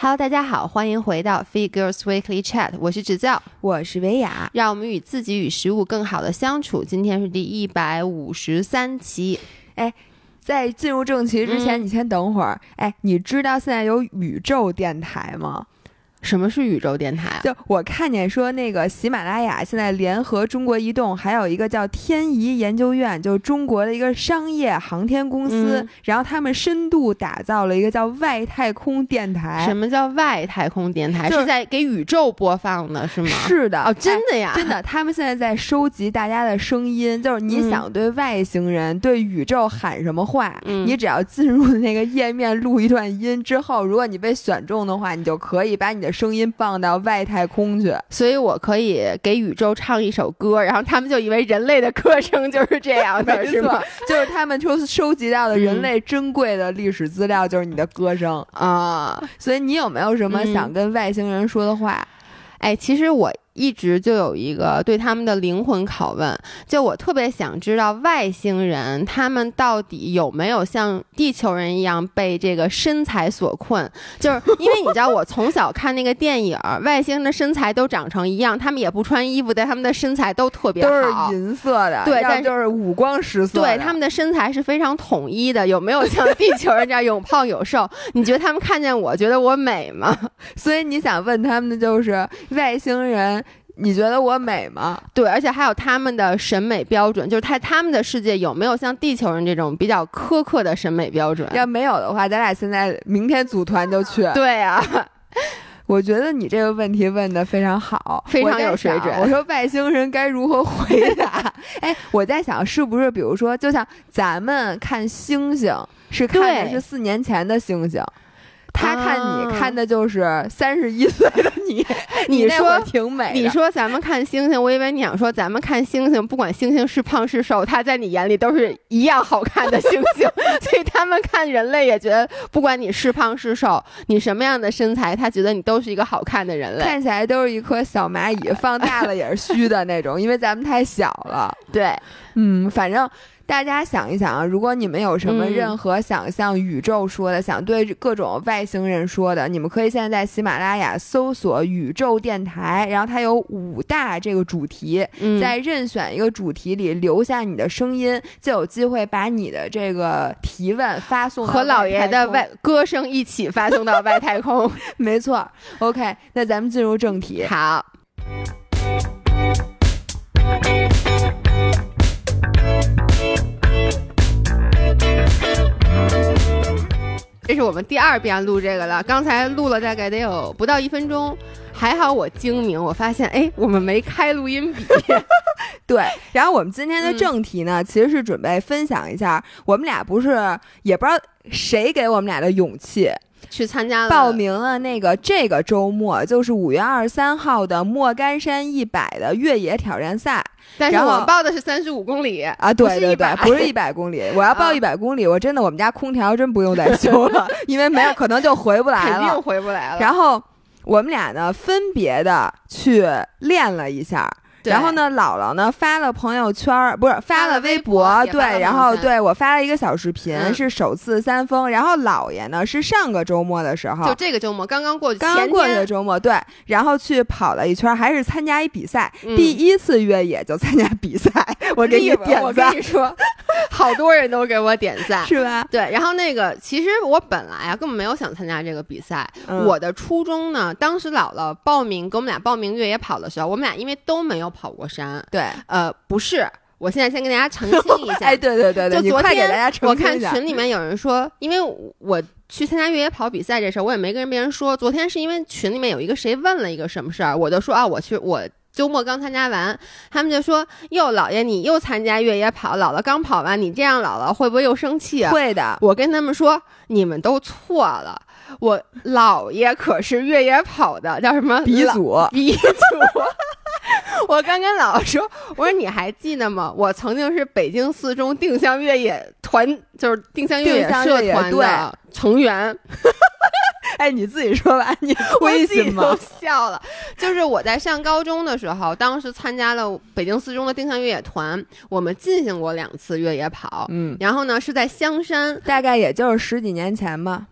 Hello，大家好，欢迎回到 Fit Girls Weekly Chat，我是指教，我是维雅，让我们与自己与食物更好的相处。今天是第一百五十三期。哎，在进入正题之前，嗯你先等会儿。哎，你知道现在有宇宙电台吗？什么是宇宙电台啊？就我看见说，那个喜马拉雅现在联合中国移动，还有一个叫天仪研究院，就是中国的一个商业航天公司，嗯然后他们深度打造了一个叫外太空电台。什么叫外太空电台？就是是在给宇宙播放的，是吗？是的，哦，真哎的呀，真的，他们现在在收集大家的声音，就是你嗯想对外星人、对宇宙喊什么话，嗯你只要进入那个页面录一段音之后，如果你被选中的话，你就可以把你的声音放到外太空去。所以我可以给宇宙唱一首歌，然后他们就以为人类的歌声就是这样的，是吗？，就是他们收收集到的嗯人类珍贵的历史资料，就是你的歌声。啊、所以你有没有什么嗯想跟外星人说的话？哎，其实我一直就有一个对他们的灵魂拷问，就我特别想知道外星人他们到底有没有像地球人一样被这个身材所困？就是因为你知道，我从小看那个电影儿，外星人的身材都长成一样，他们也不穿衣服，但他们的身材都特别都是好。银色的，对但就是五光十色。对他们的身材是非常统一的，有没有像地球人这样有胖有瘦？你觉得他们看见我觉得我美吗？所以你想问他们的就是外星人，你觉得我美吗？对，而且还有他们的审美标准，就是他他们的世界有没有像地球人这种比较苛刻的审美标准？要没有的话，咱俩现在明天组团就去。对啊，我觉得你这个问题问的非常好，非常有水准想我说外星人该如何回答？哎，我在想是不是，比如说，就像咱们看星星，是看的是四年前的星星。他看你啊看的就是三十一岁的你，你说挺美。你说咱们看星星，我以为你想说咱们看星星，不管星星是胖是瘦，他在你眼里都是一样好看的星星，所以他们看人类也觉得，不管你是胖是瘦，你什么样的身材，他觉得你都是一个好看的人类。看起来都是一颗小蚂蚁，放大了也是虚的那种，因为咱们太小了。对，嗯，反正大家想一想啊，如果你们有什么嗯任何想向宇宙说的，想对各种外星人说的，你们可以现在在喜马拉雅搜索“宇宙电台”，然后它有五大这个主题，嗯，在任选一个主题里留下你的声音，就有机会把你的这个提问发送到和老爷的外外歌声一起发送到外。太空。没错，OK，那咱们进入正题。好。这是我们第二遍录这个了，刚才录了大概得有不到一分钟，还好我精明，我发现哎，我们没开录音笔。对，然后我们今天的正题呢，其实是准备分享一下，我们俩不是也不知道谁给我们俩的勇气，去参加了报名了那个这个周末，就是五月二十三号的莫干山一百的越野挑战赛但是然后我们报的是三十五公里啊！对对对，不是一百公里，我要报啊一百公里，我真的我们家空调真不用再修了，因为没有可能就回不来肯定。回不来了。然后我们俩呢分别的去练了一下。对然后呢，姥姥呢发了朋友圈儿，不是发了微博，对，然后对我发了一个小视频，嗯是首次三封。然后姥爷呢是上个周末的时候就，这个周末刚刚过去，刚刚过去的周末，对，然后去跑了一圈儿，还是参加一比赛，嗯第一次越野就参加比赛，我给你点赞我跟你，说，好多人都给我点赞。是吧？对，然后那个，其实我本来啊根本没有想参加这个比赛。嗯我的初衷呢，当时姥姥报名给我们俩报名越野跑的时候，我们俩因为都没有跑过山，对，呃，不是。我现在先跟大家澄清一下，哎，对对对对，就昨你快给大家天我看澄清一下。群里面有人说，因为我去参加越野跑比赛这事儿，我也没跟别人说。昨天是因为群里面有一个谁问了一个什么事儿，我就说啊，我去我。周末刚参加完，他们就说：“哟，姥爷，你又参加越野跑，姥姥刚跑完，你这样姥姥会不会又生气啊？”会的，我跟他们说，你们都错了，我姥爷可是越野跑的，叫什么鼻祖，鼻祖。我刚跟姥姥说，我说你还记得吗？我曾经是北京四中定向越野团，就是定向越野社团的成员。哎，你自己说吧，你 我亏自己心吗都？笑了。就是我在上高中的时候，当时参加了北京四中的定向越野团，我们进行过两次越野跑。嗯，然后呢，是在香山，大概也就是十几年前吧。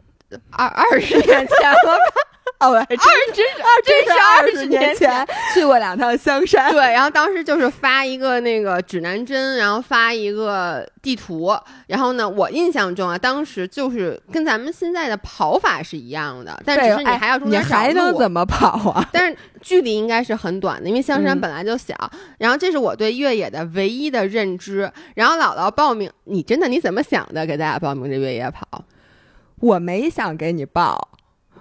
二二十年前了吧。哦，还真真是啊，真是二十年前去过两趟香山。对，然后当时就是发一个那个指南针，然后发一个地图，然后呢，我印象中啊，当时就是跟咱们现在的跑法是一样的，但只是你还要中间你还能怎么跑啊？但是距离应该是很短的，因为香山嗯本来就小。然后这是我对越野的唯一的认知。然后姥姥报名，你真的你怎么想的？给大家报名这越野跑？我没想给你报，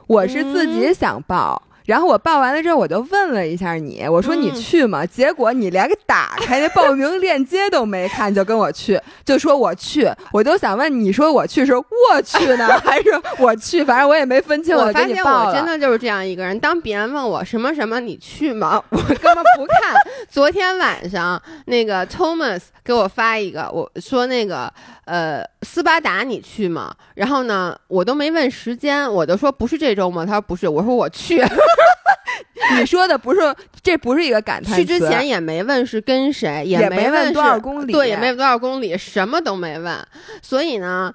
我是自己想报。然后我报完了之后，我就问了一下你，我说你去吗？结果你连个打开那报名链接都没看，就跟我去，就说我去。我就想问你说我去是我去呢，还是我去？反正我也没分清。我发现我真的的就是这样一个人。当别人问我什么什么你去吗？我根本不看。昨天晚上那个 Thomas 给我发一个，我说那个呃斯巴达你去吗？然后呢，我都没问时间，我就说不是这周吗。他说不是，我说我去。你说的不是，这不是一个感叹去之前也没问是跟谁，也没问多少公里，对，也没问多少公里，什么都没问。所以呢，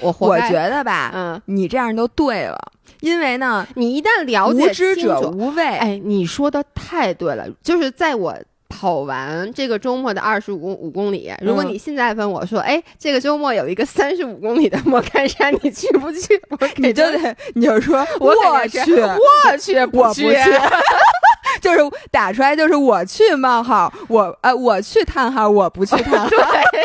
我我觉得吧，嗯，你这样就对了，因为呢，你一旦了解无知者无畏。哎，你说的太对了，就是在我。跑完这个周末的二十五公五公里，如果你现在问我说，哎，这个周末有一个三十五公里的莫干山，你去不去？我 你就得，你就说，我去，我去，我不去，就是打出来就是我去冒号，我呃我去叹号，我不去叹号。对。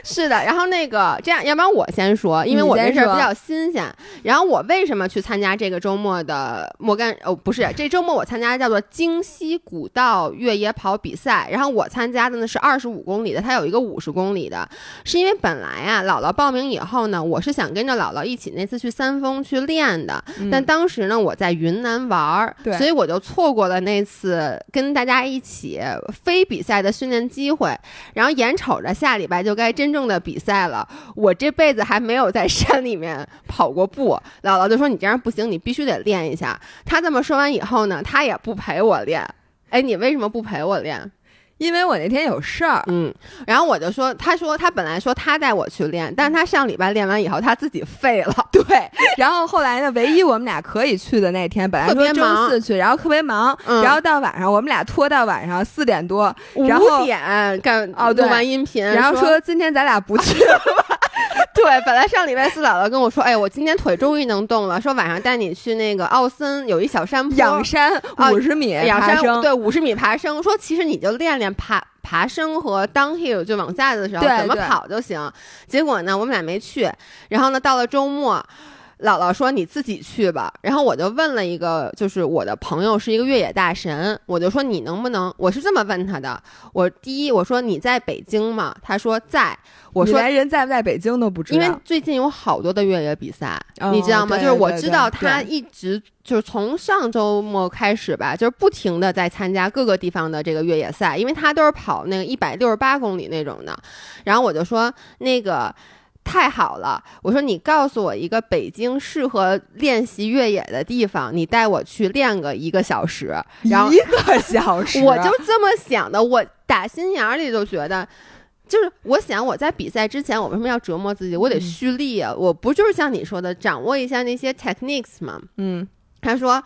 是的，然后那个这样，要不然我先说，因为我这事儿比较新鲜。然后我为什么去参加这个周末的莫干？哦，不是，这周末我参加叫做京西古道越野跑比赛。然后我参加的呢是二十五公里的，它有一个五十公里的。是因为本来啊，姥姥报名以后呢，我是想跟着姥姥一起那次去三峰去练的。嗯、但当时呢，我在云南玩儿，所以我就错过了那次跟大家一起非比赛的训练机会。然后眼瞅着下礼拜就该真真正的比赛了，我这辈子还没有在山里面跑过步。姥姥就说：“你这样不行，你必须得练一下。”他这么说完以后呢，他也不陪我练。哎，你为什么不陪我练？因为我那天有事儿。嗯，然后我就说，他说他本来说他带我去练，但是他上礼拜练完以后他自己废了。对，然后后来呢，唯一我们俩可以去的那天，本来说周四去，然后特别忙，嗯、然后到晚上我们俩拖到晚上四点多，然后五点干哦，录完音频，然后说今天咱俩不去 了吧。对，本来上礼拜四姥姥跟我说，哎，我今天腿终于能动了，说晚上带你去那个奥森有一小山坡，仰山五十米仰山，对，五十米爬升。说其实你就练练爬爬升和 downhill，就往下的时候怎么跑就行。结果呢，我们俩没去。然后呢，到了周末。姥姥说：“你自己去吧。”然后我就问了一个，就是我的朋友是一个越野大神，我就说：“你能不能？”我是这么问他的：“我第一，我说你在北京吗？”他说：“在。”我说：“连人在不在北京都不知道。”因为最近有好多的越野比赛，哦、你知道吗？就是我知道他一直就是从上周末开始吧，就是不停的在参加各个地方的这个越野赛，因为他都是跑那个一百六十八公里那种的。然后我就说那个。太好了！我说你告诉我一个北京适合练习越野的地方，你带我去练个一个小时。然后一个小时，我就这么想的。我打心眼里就觉得，就是我想我在比赛之前，我为什么要折磨自己？我得蓄力啊！我不就是像你说的，掌握一下那些 techniques 吗？嗯，他说。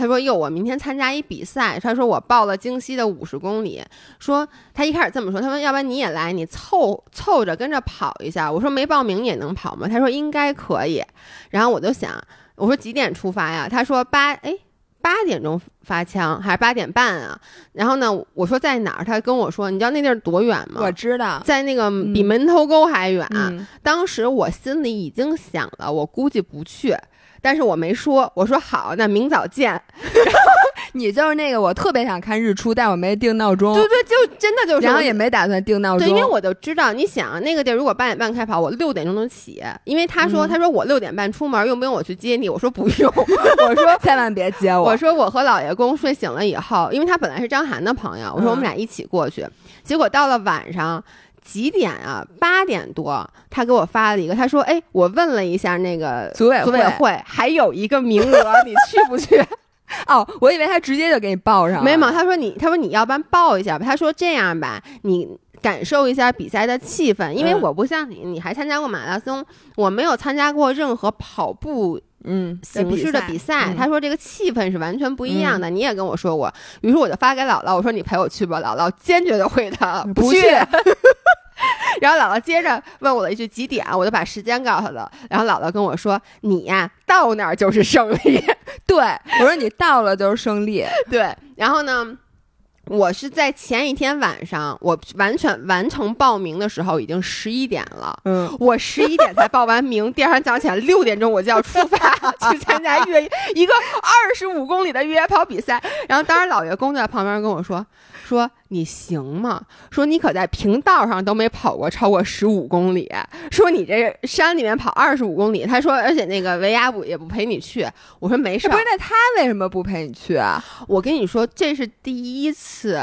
他说：“哟，我明天参加一比赛。”他说：“我报了京西的五十公里。”说他一开始这么说，他说：“要不然你也来，你凑凑着跟着跑一下。”我说：“没报名也能跑吗？”他说：“应该可以。”然后我就想，我说几点出发呀？他说八哎八点钟发枪还是八点半啊？然后呢，我说在哪儿？他跟我说：“你知道那地儿多远吗？”我知道，在那个比门头沟还远。嗯、当时我心里已经想了，我估计不去。但是我没说，我说好，那明早见。然 后你就是那个，我特别想看日出，但我没定闹钟。对对，就真的就是，然后也没打算定闹钟。对，因为我就知道，你想那个地儿，如果八点半开跑，我六点钟能起。因为他说，嗯、他说我六点半出门，用不用我去接你？我说不用。我说 千万别接我。我说我和老爷公睡醒了以后，因为他本来是张涵的朋友，我说我们俩一起过去。嗯、结果到了晚上。几点啊？八点多，他给我发了一个，他说：“哎，我问了一下那个组委组委会，还有一个名额，你去不去？” 哦，我以为他直接就给你报上了。没有，他说你，他说你要不然报一下吧。他说这样吧，你感受一下比赛的气氛，因为嗯我不像你，你还参加过马拉松，我没有参加过任何跑步嗯形式的比赛。嗯他说这个气氛是完全不一样的，你也跟我说过。于是我就发给姥姥，我说你陪我去吧。姥姥坚决的回答去。不 去 然后姥姥接着问我了一句几点，我就把时间告诉他了。然后姥姥跟我说：“你呀，到那儿就是胜利。对，我说你到了就是胜利，” 对，然后呢？我是在前一天晚上，我完全完成报名的时候已经十一点了，嗯，我十一点才报完名，第二天早上起来六点钟我就要出发去参加越一个二十五公里的越野跑比赛。然后当时老爷公就在旁边跟我说：“说你行吗？说你可在平道上都没跑过超过十五公里，说你这山里面跑二十五公里。”他说：“而且那个维亚不也不陪你去。”我说：“没事儿不是，那他为什么不陪你去啊？我跟你说，这是第一次。”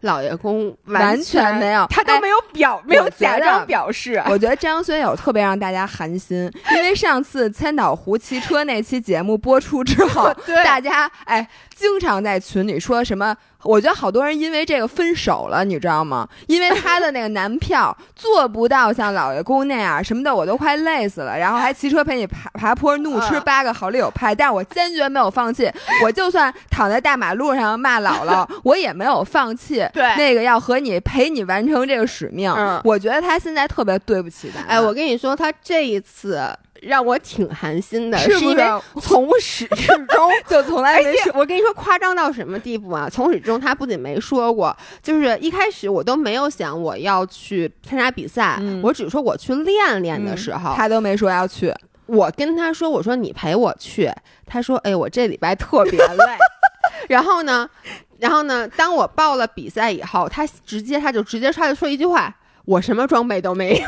老爷公完全全没有他都没有表，没有假装表示。我觉得 张学友特别让大家寒心，因为上次千岛湖骑车那期节目播出之后，大家哎经常在群里说什么。我觉得好多人因为这个分手了，你知道吗？因为他的那个男票 做不到像老爷公那样什么的，我都快累死了。然后还骑车陪你爬爬坡，怒吃嗯八个好丽友派，但是我坚决没有放弃。我就算躺在大马路上骂姥姥，我也没有放弃。对那个要和你陪你完成这个使命。嗯我觉得他现在特别对不起咱。哎，我跟你说，他这一次让我挺寒心的，是因为 从始至终 就从来没说我跟你说，夸张到什么地步啊？从始至终，他不仅没说过，就是一开始我都没有想我要去参加比赛，嗯我只说我去练练的时候，他都没说要去。我跟他说，我说你陪我去，他说，哎，我这礼拜特别累。然后呢，然后呢，当我报了比赛以后，他直接他就直接他就说一句话，我什么装备都没有。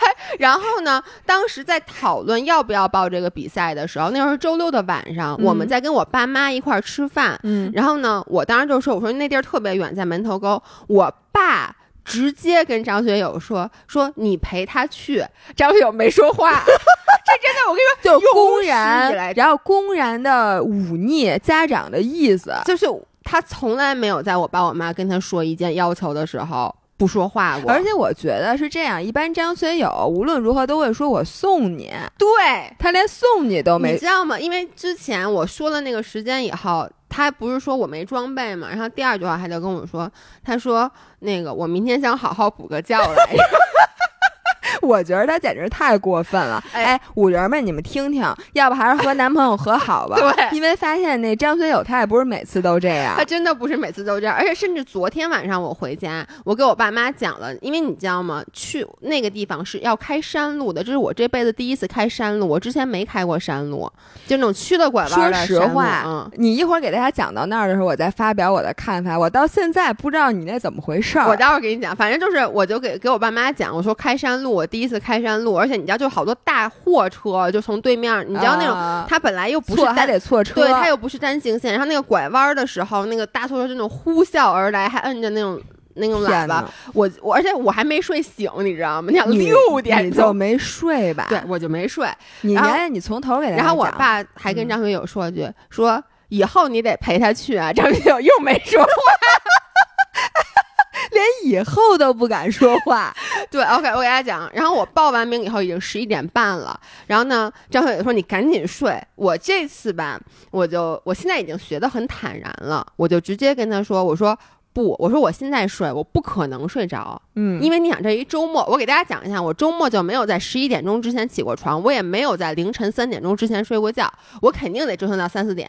还 然后呢？当时在讨论要不要报这个比赛的时候，那时候是周六的晚上，嗯我们在跟我爸妈一块儿吃饭。嗯，然后呢，我当时就说：“我说那地儿特别远，在门头沟。”我爸直接跟张学友说：“说你陪他去。”张学友没说话。这真的，我跟你说，就公然，然后公然的忤逆家长的意思。就是他从来没有在我爸我妈跟他说一件要求的时候不说话过。而且我觉得是这样，一般张学友无论如何都会说“我送你对，”，他连送你都没你知。道吗？因为之前我说了那个时间以后，他不是说我没装备嘛，然后第二句话他就跟我说，他说那个我明天想好好补个觉来着。我觉得他简直太过分了。哎哎，五人们，你们听听，要不还是和男朋友和好吧？对因为发现那张学友他也不是每次都这样他。真的不是每次都这样，而且甚至昨天晚上我回家，我给我爸妈讲了，因为你知道吗？去那个地方是要开山路的，这是我这辈子第一次开山路，我之前没开过山路，就那种曲的拐弯说的实话，嗯。你一会儿给大家讲到那儿的时候，我再发表我的看法。我到现在不知道你那怎么回事儿。我待会儿给你讲，反正就是，我就给给我爸妈讲，我说开山路，我第一次开山路，而且你知道，就好多大货车就从对面，你知道那种，啊它本来又不是还得错车，对，它又不是单行线，然后那个拐弯的时候，那个大货车就那种呼啸而来，还摁着那种那种喇叭，我我而且我还没睡醒，你知道吗？你想六点钟，你就没睡吧？对，我就没睡。你然后你从头给大家然后我爸还跟嗯张学友说一句，说以后你得陪他去啊。张学友又没说话。连以后都不敢说话，对，OK，我给大家讲。然后我报完名以后已经十一点半了。然后呢，张小伟说：“你赶紧睡。”我这次吧，我就我现在已经学得很坦然了，我就直接跟他说：“我说不，我说我现在睡，我不可能睡着，嗯因为你想这一周末，我给大家讲一下，我周末就没有在十一点钟之前起过床，我也没有在凌晨三点钟之前睡过觉，我肯定得折腾到三四点。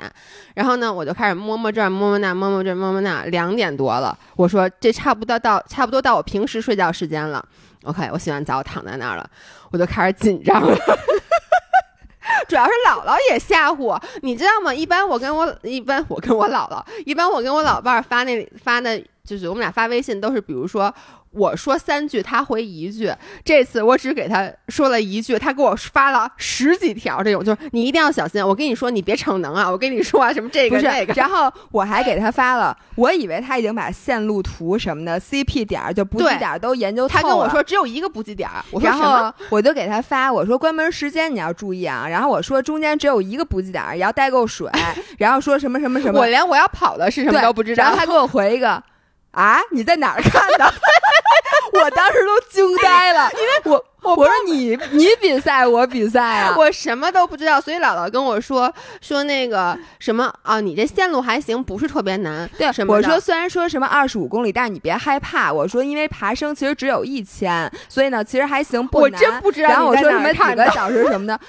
然后呢，我就开始摸摸这儿，摸摸那，摸摸这儿，摸摸那，两点多了，我说这差不多到差不多到我平时睡觉时间了。OK，我洗完澡躺在那儿了，我就开始紧张了。主要是姥姥也吓唬我，你知道吗？一般我跟我一般我跟我姥姥，一般我跟我老伴儿发那发那，就是我们俩发微信都是，比如说我说三句，他回一句。这次我只给他说了一句，他给我发了十几条，这种就是你一定要小心。我跟你说，你别逞能啊！我跟你说啊，什么这个那个，，然后我还给他发了，我以为他已经把线路图什么的 CP 点儿就补给点儿都研究透了。他跟我说只有一个补给点儿，我说然什么？后我就给他发，我说关门时间你要注意啊。然后我说中间只有一个补给点儿，也要带够水。然后说什么什么什么，我连我要跑的是什么都不知道然后。他给我回一个，啊，你在哪儿看的？我当时都惊呆了，因为我我我说你你比赛我比赛啊，我什么都不知道，所以姥姥跟我说说那个什么啊，你这线路还行，不是特别难。对，什么我说虽然说什么二十五公里，但是你别害怕。我说因为爬升其实只有一千，所以呢其实还行，不我难真不知道然后我在说什么几个小时什么的。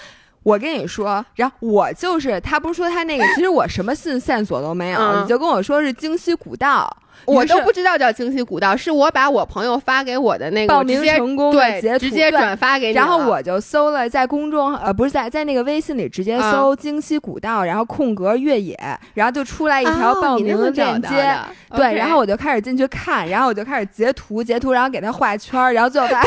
我跟你说，然后我就是他，不是说他那个，其实我什么信线索都没有，嗯。你就跟我说是京西古道，我都不知道叫京西古道，是我把我朋友发给我的那个报名成功的对截图直接转发给你，然后我就搜了，在公众呃不是在在那个微信里直接嗯。搜京西古道，然后空格越野，然后就出来一条哦报名链接。对，然后我就开始进去看，然后我就开始截图，截图，然后给他画圈儿，然后最后他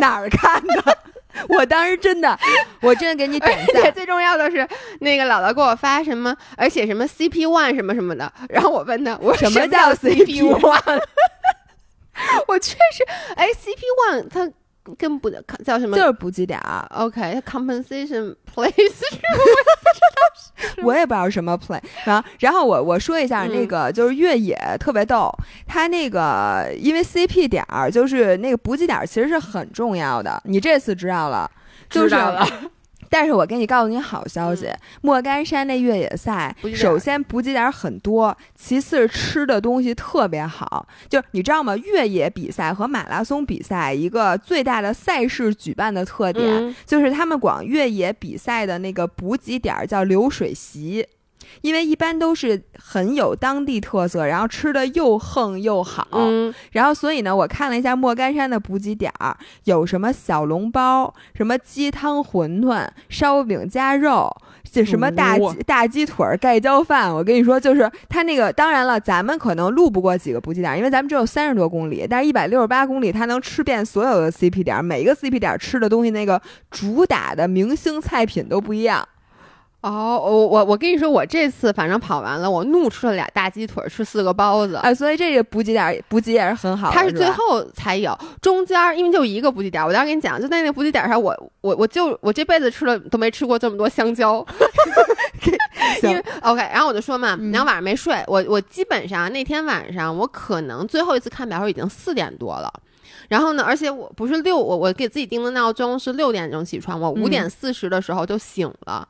哪儿看的？我当时真的，我真的给你点而且赞。最重要的是，那个姥姥给我发什么，而且什么 CP one 什么什么的，然后我问他，我说什么叫 CP CP one？我确实，哎，CP one 它跟不叫什么？就是补给点儿，OK，compensation place 我也不知道是什么 play 啊。然后我我说一下嗯那个就是越野特别逗，它那个因为 CP 点儿就是那个补给点儿其实是很重要的，你这次知道了，就是知道了。但是我给你告诉你好消息，莫干山那越野赛首先补给点很多，其次吃的东西特别好。就是你知道吗？越野比赛和马拉松比赛一个最大的赛事举办的特点，嗯就是他们管越野比赛的那个补给点儿叫流水席。因为一般都是很有当地特色，然后吃的又横又好，嗯，然后所以呢，我看了一下莫干山的补给点儿，有什么小笼包、什么鸡汤馄饨、烧饼夹肉，这什么大鸡、哇大鸡腿儿盖浇饭。我跟你说，就是它那个，当然了，咱们可能路不过几个补给点儿，因为咱们只有三十多公里，但是一百六十八公里，它能吃遍所有的 CP 点儿，每一个 CP 点儿吃的东西，那个主打的明星菜品都不一样。哦，我我我跟你说，我这次反正跑完了，我怒吃了俩大鸡腿，吃四个包子。哎，所以这个补给点儿补给也是很好的，它是最后才有，中间儿因为就一个补给点儿，我当时跟你讲，就在那个补给点儿上，我我我就我这辈子吃了都没吃过这么多香蕉，因为 OK，然后我就说嘛，嗯然后晚上没睡，我我基本上那天晚上我可能最后一次看表时候已经四点多了。然后呢，而且我不是六，我我给自己定的闹钟是六点钟起床，我五嗯点四十的时候就醒了。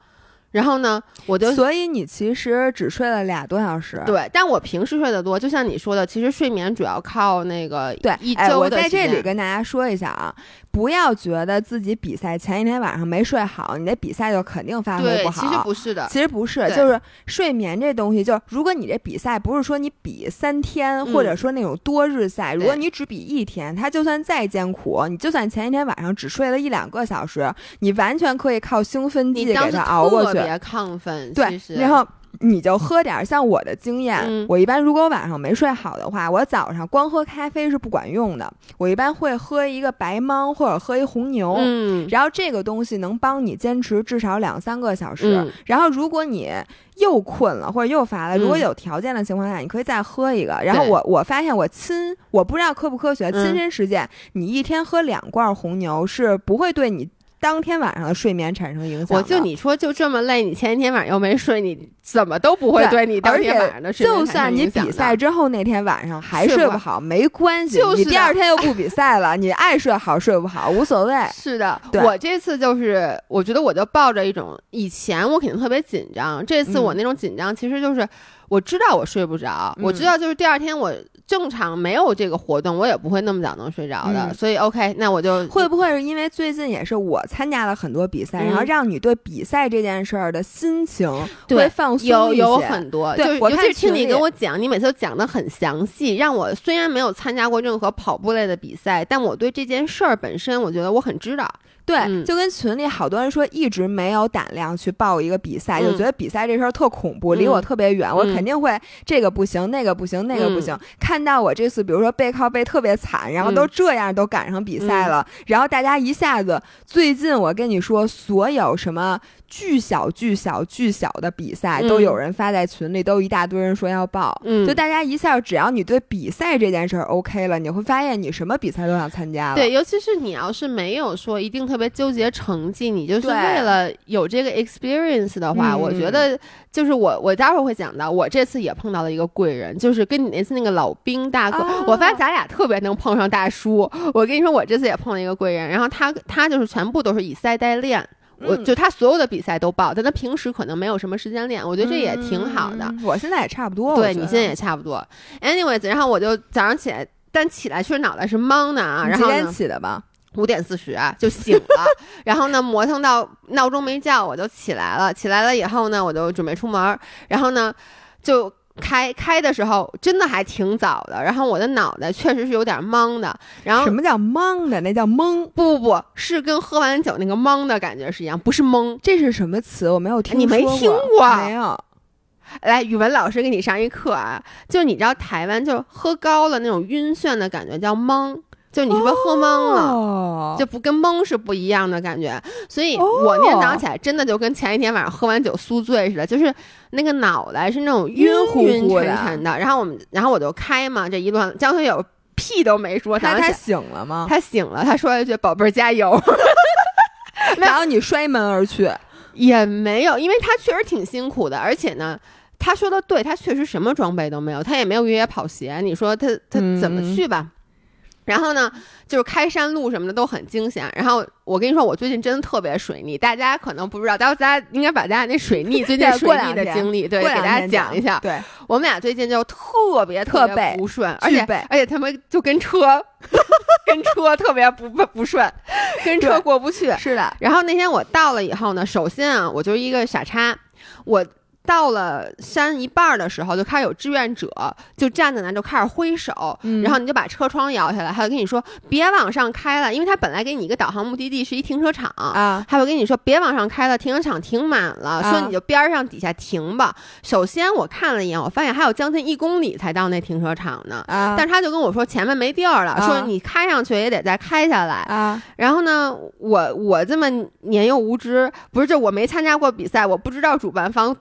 然后呢，我就所以你其实只睡了俩多小时。对，但我平时睡得多，就像你说的，其实睡眠主要靠那个对，哎，一周我在这里跟大家说一下啊，不要觉得自己比赛前一天晚上没睡好，你的比赛就肯定发挥对，不其实好。不是的，其实不是，就是睡眠这东西，就是如果你这比赛不是说你比三天，嗯或者说那种多日赛，如果你只比一天，它就算再艰苦，你就算前一天晚上只睡了一两个小时，你完全可以靠兴奋剂给它熬过去。特别亢奋，对然后你就喝点儿。像我的经验，嗯我一般如果晚上没睡好的话，我早上光喝咖啡是不管用的，我一般会喝一个白芒或者喝一红牛。嗯，然后这个东西能帮你坚持至少两三个小时。嗯然后如果你又困了或者又乏了，如果嗯有条件的情况下，你可以再喝一个。然后我我发现我亲，我不知道科不科学，亲嗯身实践，你一天喝两罐红牛是不会对你当天晚上的睡眠产生影响。我就你说就这么累，你前一天晚上又没睡，你怎么都不会对对你当天晚上的睡眠就产算你比赛之后那天晚上还睡不好没关系，就是你第二天又不比赛了，你爱睡好睡不好无所谓。是的，我这次就是，我觉得我就抱着一种，以前我肯定特别紧张，这次我嗯那种紧张其实就是我知道我睡不着，我知嗯道就是第二天我正常没有这个活动，我也不会那么早能睡着的，嗯所以 OK，那我就会不会是因为最近也是我参加了很多比赛，嗯然后让你对比赛这件事儿的心情会放松有一些？有很多，对就是我看尤其是听你跟我讲，你每次都讲的很详细，让我虽然没有参加过任何跑步类的比赛，但我对这件事儿本身，我觉得我很知道。对，嗯。就跟群里好多人说，一直没有胆量去报一个比赛，嗯。就觉得比赛这事儿特恐怖，离我特别远，我嗯。肯定会这个不行，那个不行，那个不行。看到我这次，比如说背靠背特别惨，然后嗯。都这样都赶上比赛了，然后大家一下子，最近我跟你说，所有什么。巨小、巨小、巨小的比赛嗯都有人发在群里，都一大堆人说要报。嗯就大家一下，只要你对比赛这件事儿 OK 了，你会发现你什么比赛都想参加了。对，尤其是你要是没有说一定特特别纠结成绩，你就是为了有这个 experience 的话，嗯我觉得就是我我待会儿会讲到，我这次也碰到了一个贵人，就是跟你那次那个老兵大哥，哦我发现咱俩特别能碰上大叔。我跟你说，我这次也碰了一个贵人，然后他他就是全部都是以赛代练。我嗯就他所有的比赛都报，但他平时可能没有什么时间练，我觉得这也挺好的。嗯我现在也差不多，对你现在也差不多。Anyways，然后我就早上起来，但起来确实脑袋是懵的啊。你几点然后呢，起的吧？五点四十就醒了，然后呢磨蹭到闹钟没叫我就起来了。起来了以后呢，我就准备出门儿，然后呢就。开开的时候真的还挺早的，然后我的脑袋确实是有点懵的，然后什么叫懵的？那叫懵，不不不是跟喝完酒那个懵的感觉是一样，不是懵。这是什么词？我没有听你没说听过没有。来，语文老师给你上一课啊，就你知道台湾就喝高了那种晕眩的感觉叫懵，就你是不是喝懵了？哦就不跟懵是不一样的感觉，所以哦我那天早上起来真的就跟前一天晚上喝完酒宿醉似的，就是那个脑袋是那种晕乎晕乎的沉沉的。然后我们，然后我就开嘛，这一路上张学友屁都没说，早他醒了吗？他醒了，他说了一句“宝贝儿加油 ”，然后你摔门而去，也没有，因为他确实挺辛苦的，而且呢。他说的对，他确实什么装备都没有，他也没有越野跑鞋。你说他他怎么嗯去吧？然后呢，就是开山路什么的都很惊险。然后我跟你说，我最近真的特别水逆，大家可能不知道，待会儿大家应该把大家那水逆最近水逆的经历，对，给大家讲一下。对，我们俩最近就特别别特别不顺，而且而且他们就跟车 跟车特别不不不顺，跟车过不去。是的，然后那天我到了以后呢，首先啊，我就是一个傻叉，我。到了山一半儿的时候，就开始有志愿者就站在那就开始挥手，嗯。然后你就把车窗摇下来，他就跟你说别往上开了，因为他本来给你一个导航目的地是一停车场，啊，他会跟你说别往上开了，停车场停满了，啊。说你就边儿上底下停吧。首先我看了一眼，我发现还有将近一公里才到那停车场呢，啊，但是他就跟我说前面没地儿了，啊。说你开上去也得再开下来。啊，然后呢，我我这么年幼无知，不是就我没参加过比赛，我不知道主办方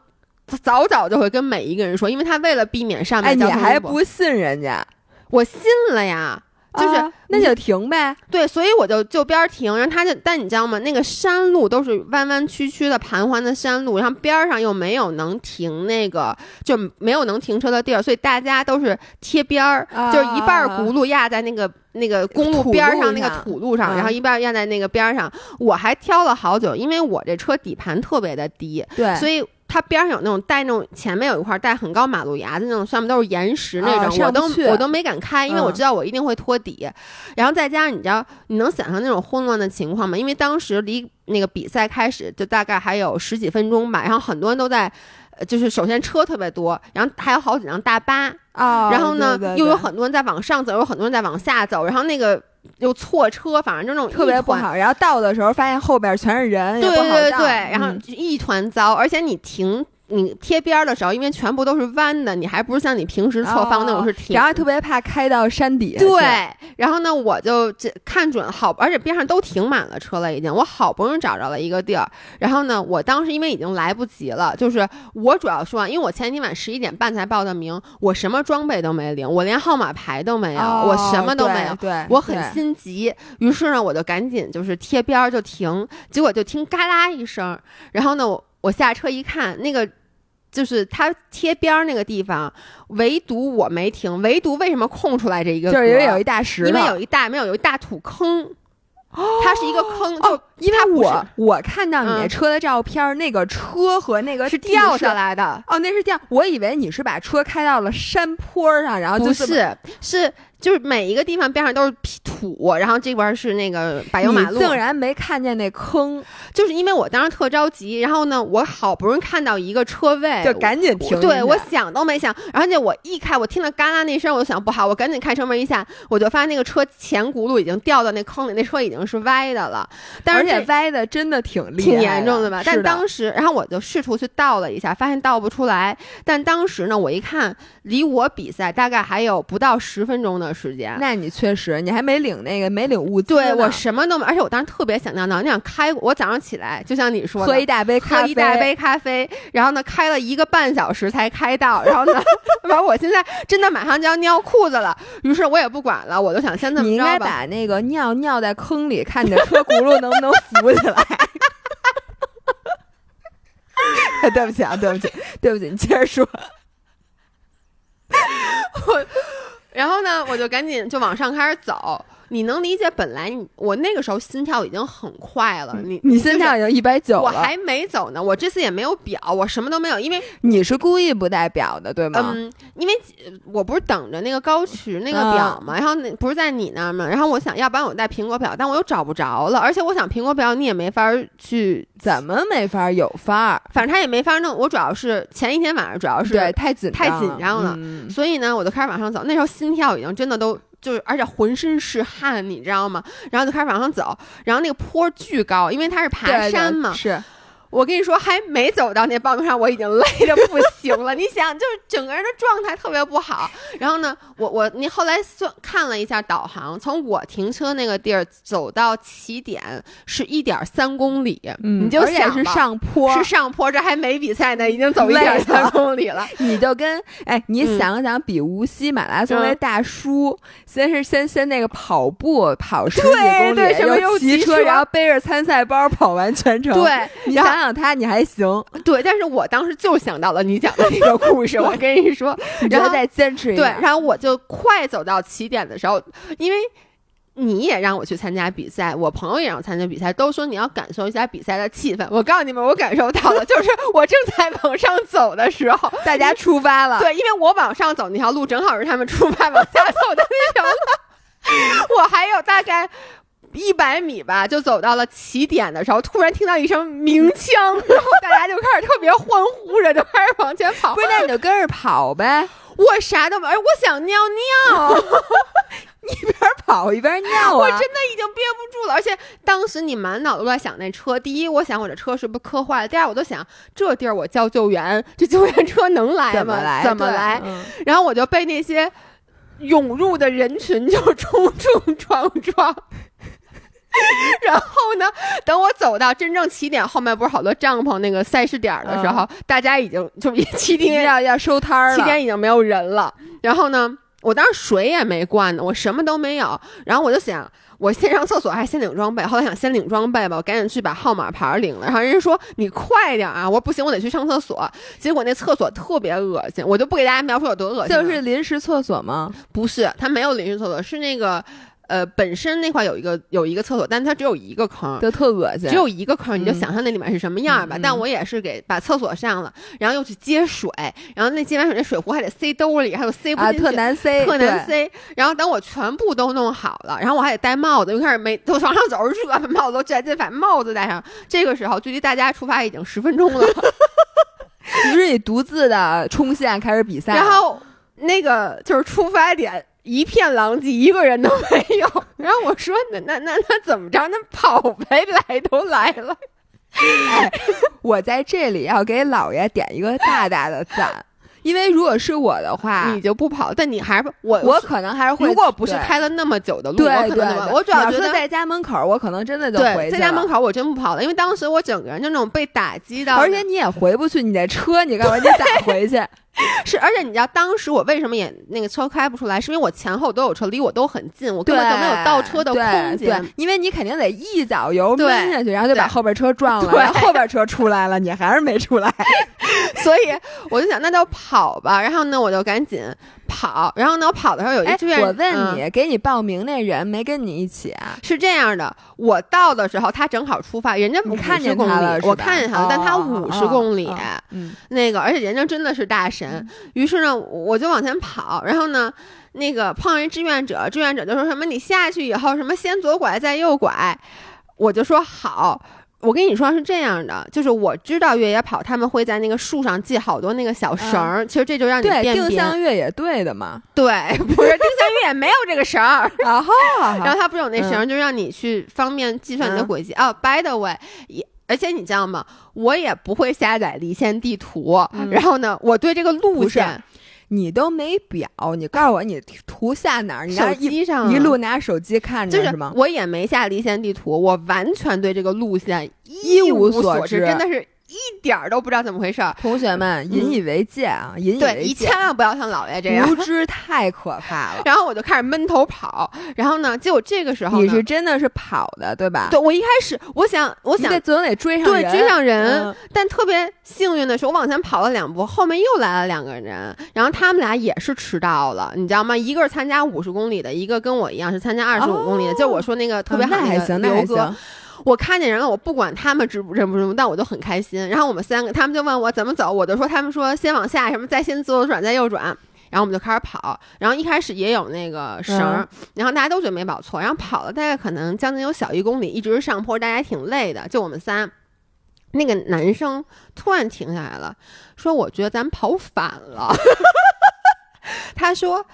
早早就会跟每一个人说，因为他为了避免上哎，面你还交通拥堵不信人家？我信了呀。就是啊那就停呗。对，所以我就就边儿停，然后他就，但你知道吗？那个山路都是弯弯曲曲的盘桓的山路，然后边儿上又没有能停那个，就没有能停车的地儿，所以大家都是贴边儿，就是一半轱辘压在那个那个公路土边儿上那个土路上，嗯然后一半儿压在那个边儿上。我还挑了好久，因为我这车底盘特别的低，对，所以。它边上有那种带那种前面有一块带很高马路牙的那种，上面都是岩石那啊种，我都我都没敢开，因为我嗯知道我一定会托底。然后再加上你知道，你能想象那种混乱的情况吗？因为当时离那个比赛开始就大概还有十几分钟吧，然后很多人都在。呃就是首先车特别多，然后还有好几辆大巴，啊，然后呢又有很多人在往上走，有很多人在往下走，然后那个又错车，反正就那种特别不好。然后到的时候发现后边全是人，也对不好到对对，然后一团糟，而且你停。你贴边儿的时候，因为全部都是弯的，你还不是像你平时侧方那种是挺。哦然后特别怕开到山底下。对，然后呢，我就这看准好，而且边上都停满了车了，已经。我好不容易找着了一个地儿，然后呢，我当时因为已经来不及了，就是我主要说啊，因为我前天晚十一点半才报的名，我什么装备都没领，我连号码牌都没有，哦我什么都没有。对，对我很心急，于是呢，我就赶紧就是贴边儿就停，结果就听嘎啦一声，然后呢，我我下车一看，那个就是它贴边儿那个地方，唯独我没停，唯独为什么空出来这一个？就是因为有一大石头，因为有一大没有有一大土坑，它是一个坑，哦，因为我我看到你那嗯车的照片儿，那个车和那个是地掉下。来的。哦，那是掉，我以为你是把车开到了山坡上，然后就不是，是就是每一个地方边上都是皮土，然后这边是那个柏油马路，竟然没看见那坑，就是因为我当时特着急，然后呢，我好不容易看到一个车位，就赶紧停。对我想都没想，而且我一开，我听了嘎啦那声，我就想不好，我赶紧开车门一下，我就发现那个车前轱辘已经掉到那坑里，那车已经是歪的了，但是而且这歪的真的挺厉害挺严重的吧？但当时，然后我就试图去倒了一下，发现倒不出来。但当时呢，我一看，离我比赛大概还有不到十分钟的时间。那你确实，你还没领那个没领物资，对我什么都没，而且我当时特别想尿尿，你想开，我早上起来就像你说的，喝一大杯咖啡，喝一大杯咖啡，然后呢开了一个半小时才开到，然后呢，完我现在真的马上就要尿裤子了，于是我也不管了，我就想先这么着吧你应该。把那个尿尿在坑里，看你的车轱辘能不能浮起来。对不起啊，对不起，对不起，你接着说。我，然后呢，我就赶紧就往上开始走。你能理解，本来你我那个时候心跳已经很快了，你你心跳已经一百九了，我还没走呢。我这次也没有表，我什么都没有，因为你是故意不带表的，对吗？嗯，因为我不是等着那个高驰那个表嘛，然后那不是在你那儿嘛，然后我想要不然我带苹果表，但我又找不着了，而且我想苹果表你也没法去，怎么没法有法儿？反正他也没法弄。我主要是前一天晚上主要是对太紧太紧张了，所以呢，我就开始往上走。那时候心跳已经真的都。就是，而且浑身是汗，你知道吗？然后就开始往上走，然后那个坡巨高，因为它是爬山嘛。是。我跟你说，还没走到那报名上，我已经累的不行了。你想，就是整个人的状态特别不好。然后呢，我我你后来算看了一下导航，从我停车那个地儿走到起点是一点三公里。嗯，你就想是上坡，是上坡，这还没比赛呢，已经走一点三公里了。你就跟哎，你想想，比无锡马拉松那大叔，先是先先那个跑步跑十几公里，又骑车，然后背着参赛包跑完全程。对，你想。想他你还行，对，但是我当时就想到了你讲的那个故事，我跟你说，然后再坚持一对，然后我就快走到起点的时候，因为你也让我去参加比赛，我朋友也让我参加比赛，都说你要感受一下比赛的气氛。我告诉你们，我感受到了，就是我正在往上走的时候，大家出发了，对，因为我往上走那条路正好是他们出发往下走的那条路，我还有大概。一百米吧，就走到了起点的时候，突然听到一声鸣枪，然后大家就开始特别欢呼着，就开始往前跑。不是，那你就跟着跑呗。我啥都没，我想尿尿，一边跑一边尿啊！我真的已经憋不住了，而且当时你满脑子都在想那车。第一，我想我这车是不是磕坏了？第二，我都想这地儿我叫救援，这救援车能来吗？怎么来？怎么来？然后我就被那些涌入的人群就冲冲撞撞。然后呢？等我走到真正起点后面，不是好多帐篷那个赛事点的时候，大家已经就起点 要要收摊儿了，起点已经没有人了。然后呢，我当时水也没灌呢，我什么都没有。然后我就想，我先上厕所还是先领装备？后来想先领装备吧，我赶紧去把号码牌领了。然后人家说你快点啊！我说不行，我得去上厕所。结果那厕所特别恶心，我就不给大家描述有多恶心。就是临时厕所吗？不是，它没有临时厕所，是那个。呃，本身那块有一个有一个厕所，但它只有一个坑，就特恶心。只有一个坑，你就想象那里面是什么样吧。但我也是给把厕所上了，然后又去接水，然后那接完水那水壶还得塞兜里，还有塞不进去，特难塞，特难塞。然后等我全部都弄好了，然后我还得戴帽子，又开始没，从床上走热，把帽子都摘进，把帽子戴上。这个时候距离大家出发已经十分钟了，于是你独自的冲线开始比赛，然后那个就是出发点。一片狼藉，一个人都没有。然后我说：“那那那那怎么着？那跑呗，来都来了。”哎我在这里要给姥爷点一个大大的赞，因为如果是我的话，你就不跑。但你还是我，我可能还是会。如果不是开了那么久的路，对对，我主要觉得在家门口，我可能真的就回在家门口，我真不跑了，因为当时我整个人就那种被打击到，而且你也回不去，你那车，你告诉我你咋回去？是，而且你知道当时我为什么也那个车开不出来，是因为我前后都有车，离我都很近，我根本就没有倒车的空间。因为你肯定得一脚油闷下去，然后就把后边车撞了，然后后边车出来了，你还是没出来。所以我就想，那就跑吧。然后呢，我就赶紧跑。然后呢，我跑的时候有一志愿，我问你，给你报名那人没跟你一起啊？是这样的，我到的时候他正好出发，人家不看见他了，我看见他了，但他五十公里，嗯，那个而且人家真的是大神。于是呢，我就往前跑。然后呢，那个碰上一志愿者，志愿者就说什么：“你下去以后，什么先左拐再右拐。”我就说好。我跟你说是这样的，就是我知道越野跑他们会在那个树上系好多那个小绳儿，其实这就让你对定向越野队的嘛。对，不是定向越野没有这个绳儿，然后然后他不是有那绳儿，就让你去方便计算你的轨迹。哦，by the way，也而且你知道吗？我也不会下载离线地图，然后呢，我对这个路线。你都没表，你告诉我你图下哪儿？你手机上一路拿手机看着是吗？我也没下离线地图，我完全对这个路线一无所知，真的是一点儿都不知道怎么回事儿。同学们，引以为戒啊！引以，为戒你千，万不要像姥爷这样无。知太可怕了。然后我就开始闷头跑，然后呢，结果这个时候你是真的是跑的，对吧？对我一开始我想我想你得总得追上对追上人，嗯但特别幸运的是，我往前跑了两步，后面又来了两个人，然后他们俩也是迟到了，你知道吗？一个是参加五十公里的，一个跟我一样是参加二十五公里的，哦就我说那个特别好那个啊那还行，那还。行。我看见人了，我不管他们知不认不认，但我就很开心。然后我们三个，他们就问我怎么走，我就说他们说先往下，什么再先左转再右转。然后我们就开始跑，然后一开始也有那个绳儿，然后大家都觉得没跑错，然后跑了大概可能将近有小一公里，一直是上坡，大家挺累的，就我们仨。那个男生突然停下来了，说：“我觉得咱跑反了。”他说：“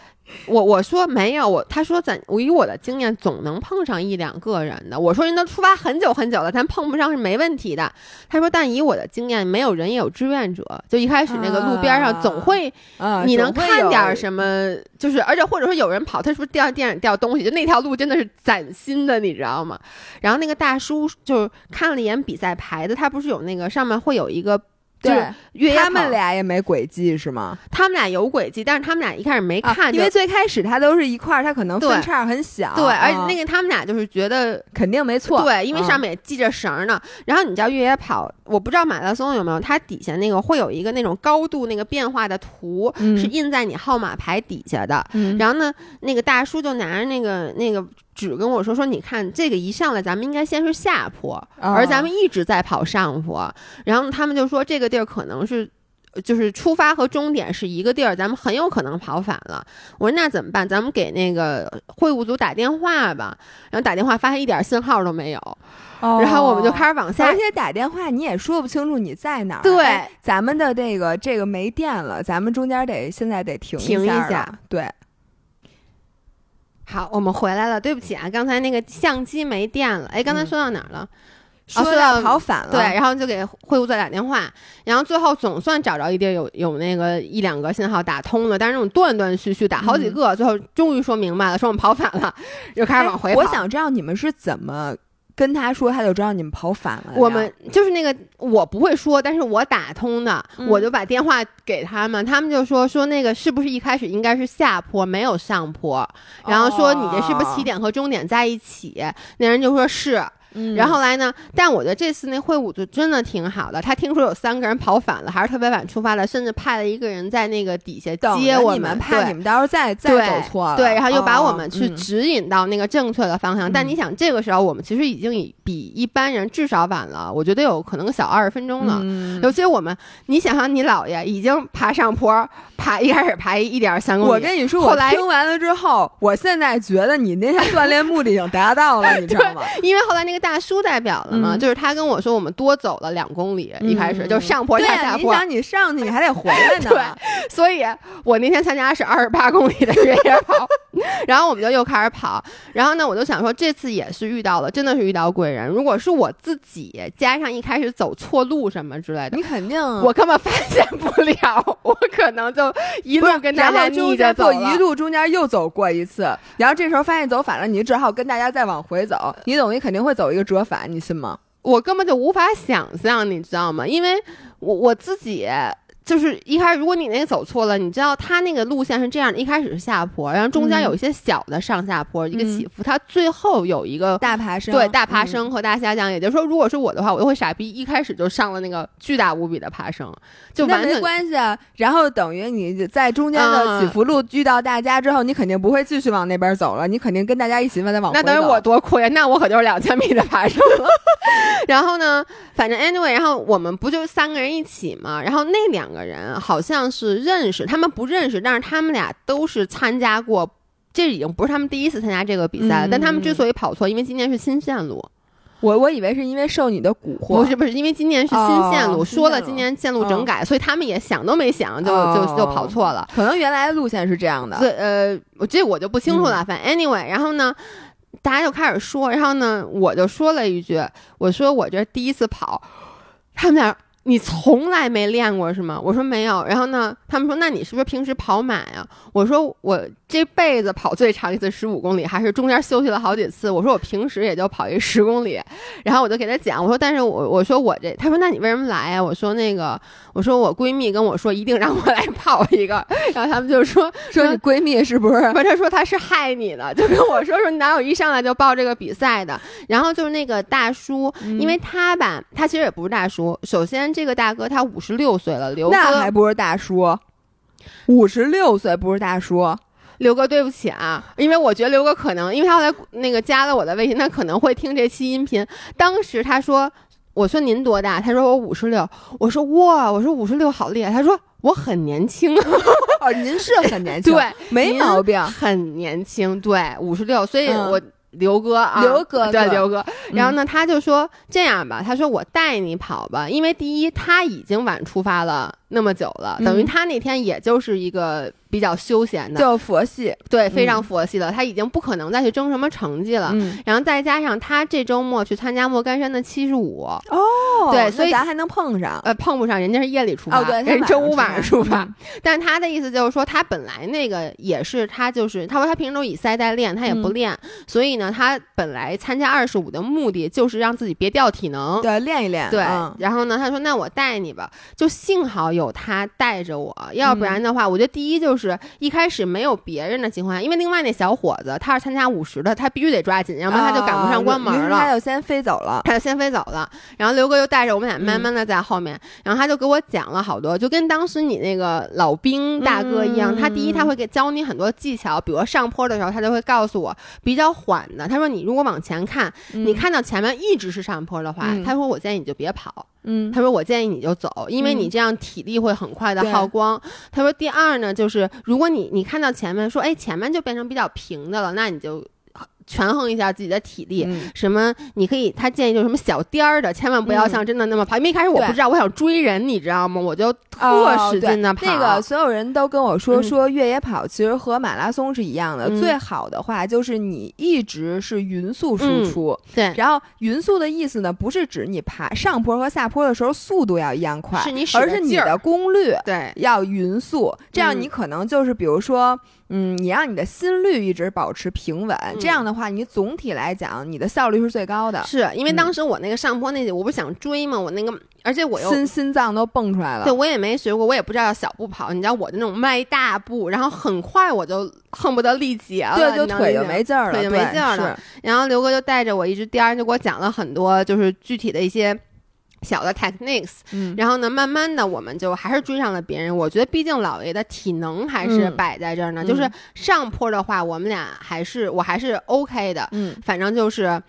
我我说没有我，他说咱我以我的经验总能碰上一两个人的。我说人都出发很久很久了，咱碰不上是没问题的。他说但以我的经验，没有人也有志愿者。就一开始那个路边上总会，啊，你能看点什么，就是而且或者说有人跑，他是不是掉电影掉东西？就那条路真的是崭新的，你知道吗？然后那个大叔就是看了一眼比赛牌子，他不是有那个上面会有一个。就是对，越野他们俩也没轨迹是吗？他们俩有轨迹，但是他们俩一开始没啊看，就因为最开始他都是一块儿，他可能分叉很小，对，而且啊那个他们俩就是觉得肯定没错，对，因为嗯上面也系着绳儿呢。然后你知道越野跑，我不知道马拉松有没有，它底下那个会有一个那种高度那个变化的图，嗯是印在你号码牌底下的。嗯然后呢，那个大叔就拿着那个那个纸跟我说说，你看这个一上来，咱们应该先是下坡，哦而咱们一直在跑上坡。然后他们就说这个地儿可能是。就是出发和终点是一个地儿，咱们很有可能跑反了。我说那怎么办？咱们给那个会务组打电话吧。然后打电话发现一点信号都没有，哦然后我们就开始往下而且打电话你也说不清楚你在哪儿。对哎咱们的这个这个没电了，咱们中间得现在得停停一下。对，好，我们回来了。对不起啊，刚才那个相机没电了。哎，刚才嗯说到哪儿了？说说到要跑反了，对，然后就给会务座打电话，然后最后总算找着一地儿有有那个一两个信号打通了，但是那种断断续续打好几个，最后终于说明白了，说我们跑反了，又开始往回跑。哎我想知道你们是怎么跟他说，他就知道你们跑反了。我们就是那个我不会说，但是我打通的，嗯我就把电话给他们，他们就说说那个是不是一开始应该是下坡没有上坡，然后说你这是不是起点和终点在一起？那人就说是，嗯然后来呢，但我觉得这次那会晤就真的挺好的，他听说有三个人跑反了，还是特别晚出发的，甚至派了一个人在那个底下接我们，怕你们到时候再再走错了。对，然后又把我哦们去嗯指引到那个正确的方向。但嗯你想，这个时候我们其实已经以比一般人至少晚了，我觉得有可能小二十分钟了。嗯尤其我们，你想想，你姥爷已经爬上坡，爬一开始爬一点三公里，我跟你说，我听完了之后，我现在觉得你那天锻炼目的已经达到了，你知道吗？因为后来那个大叔代表了嘛，嗯。就是他跟我说我们多走了两公里，一开始嗯。就上坡下下坡，你想你上去你还得回来呢。对所以我那天参加是二十八公里的越野跑，然后我们就又开始跑，然后呢，我就想说这次也是遇到了，真的是遇到贵人。如果是我自己加上一开始走错路什么之类的你，肯定我根本发现不了，我可能就一路跟大家逆着走一路中间又走过一次，然后这时候发现走反了，你只好跟大家再往回走，你等于肯定会走一个折返，你信吗？我根本就无法想象，你知道吗？因为我我自己。就是一开始，如果你那个走错了，你知道它那个路线是这样的：一开始是下坡，然后中间嗯有一些小的上下坡，一个嗯起伏，它最后有一个大爬升，对大爬嗯升和大下降。也就是说，如果是我的话，我就会傻逼，一开始就上了那个巨大无比的爬升，就完全没关系啊。然后等于你在中间的起嗯伏路遇到大家之后，你肯定不会继续往那边走了，你肯定跟大家一起再往回走。那等于我多亏呀，那我可就是两千米的爬升了。然后呢，反正 anyway，然后我们不就三个人一起嘛？然后那两个人好像是认识，他们不认识，但是他们俩都是参加过。这已经不是他们第一次参加这个比赛了，嗯但他们之所以跑错，因为今年是新线路，我我以为是因为受你的蛊惑，不是不是，因为今年是新线路，哦说了今年线路整改，所以他们也想都没想就、就就跑错了。可能原来的路线是这样的。对，呃，我这我就不清楚嗯了。反正 anyway，然后呢，大家就开始说，然后呢，我就说了一句，我说我这第一次跑，他们俩你从来没练过是吗？我说没有。然后呢，他们说那你是不是平时跑马呀？我说我这辈子跑最长一次十五公里，还是中间休息了好几次。我说我平时也就跑一十公里。然后我就给他讲，我说但是我我说我这，他说那你为什么来呀？我说那个我说我闺蜜跟我说一定让我来跑一个。然后他们就说说你闺蜜是不是？不是，他说他是害你的，就跟我说说你哪有一上来就报这个比赛的。然后就是那个大叔，因为他吧，他其实也不是大叔。首先。这个大哥他五十六岁了，刘哥那还不是大叔，五十六岁不是大叔，刘哥对不起啊，因为我觉得刘哥可能，因为他后来那个加了我的微信，他可能会听这期音频。当时他说，我说您多大？他说我五十六。我说哇，我说五十六好厉害。他说我很年轻。哦，您是很年轻，对，没毛病，很年轻，对，五十六。所以我。刘哥啊，刘哥对刘哥，然后呢，他就说这样吧，他说我带你跑吧，因为第一他已经晚出发了那么久了，等于他那天也就是一个。比较休闲的，就佛系，对，非常佛系的。他已经不可能再去争什么成绩了。嗯，然后再加上他这周末去参加莫干山的七十五，哦，对，所以咱还能碰上。呃，碰不上，人家是夜里出发，对，人周五晚上出发。但他的意思就是说，他本来那个也是他就是，他说他平时都以赛代练，他也不练。所以呢，他本来参加二十五的目的就是让自己别掉体能，对，练一练。对，然后呢，他说那我带你吧。就幸好有他带着我，要不然的话，我觉得第一就是。就是一开始没有别人的情况下，因为另外那小伙子他是参加五十的，他必须得抓紧，要不然他就赶不上关门了。他就先飞走了，他就先飞走了。然后刘哥又带着我们俩慢慢的在后面，然后他就给我讲了好多，就跟当时你那个老兵大哥一样。他第一他会给教你很多技巧，比如上坡的时候，他就会告诉我比较缓的。他说你如果往前看，你看到前面一直是上坡的话，他说我建议你就别跑。嗯，他说我建议你就走，因为你这样体力会很快的耗光。他说第二呢，就是如果你你看到前面说，哎，前面就变成比较平的了，那你就。权衡一下自己的体力，什么你可以，他建议就是什么小颠儿的，千万不要像真的那么跑。因为一开始我不知道，我想追人，你知道吗？我就特使劲的跑。那个所有人都跟我说，说越野跑其实和马拉松是一样的。最好的话就是你一直是匀速输出。对，然后匀速的意思呢，不是指你爬上坡和下坡的时候速度要一样快，是你而是你的功率对要匀速，这样你可能就是比如说。嗯，你让你的心率一直保持平稳，这样的话，你总体来讲，你的效率是最高的。是因为当时我那个上坡那，我不是想追嘛？我那个，而且我又心心脏都蹦出来了。对，我也没学过，我也不知道要小步跑。你知道我的那种迈大步，然后很快我就恨不得力竭了，对，就腿就没劲儿了，腿就没劲儿了。然后刘哥就带着我一直颠，就给我讲了很多，就是具体的一些。小的 techniques，然后呢，慢慢的我们就还是追上了别人。我觉得，毕竟老爷的体能还是摆在这儿呢。就是上坡的话，我们俩还是我还是 OK 的。嗯，反正就是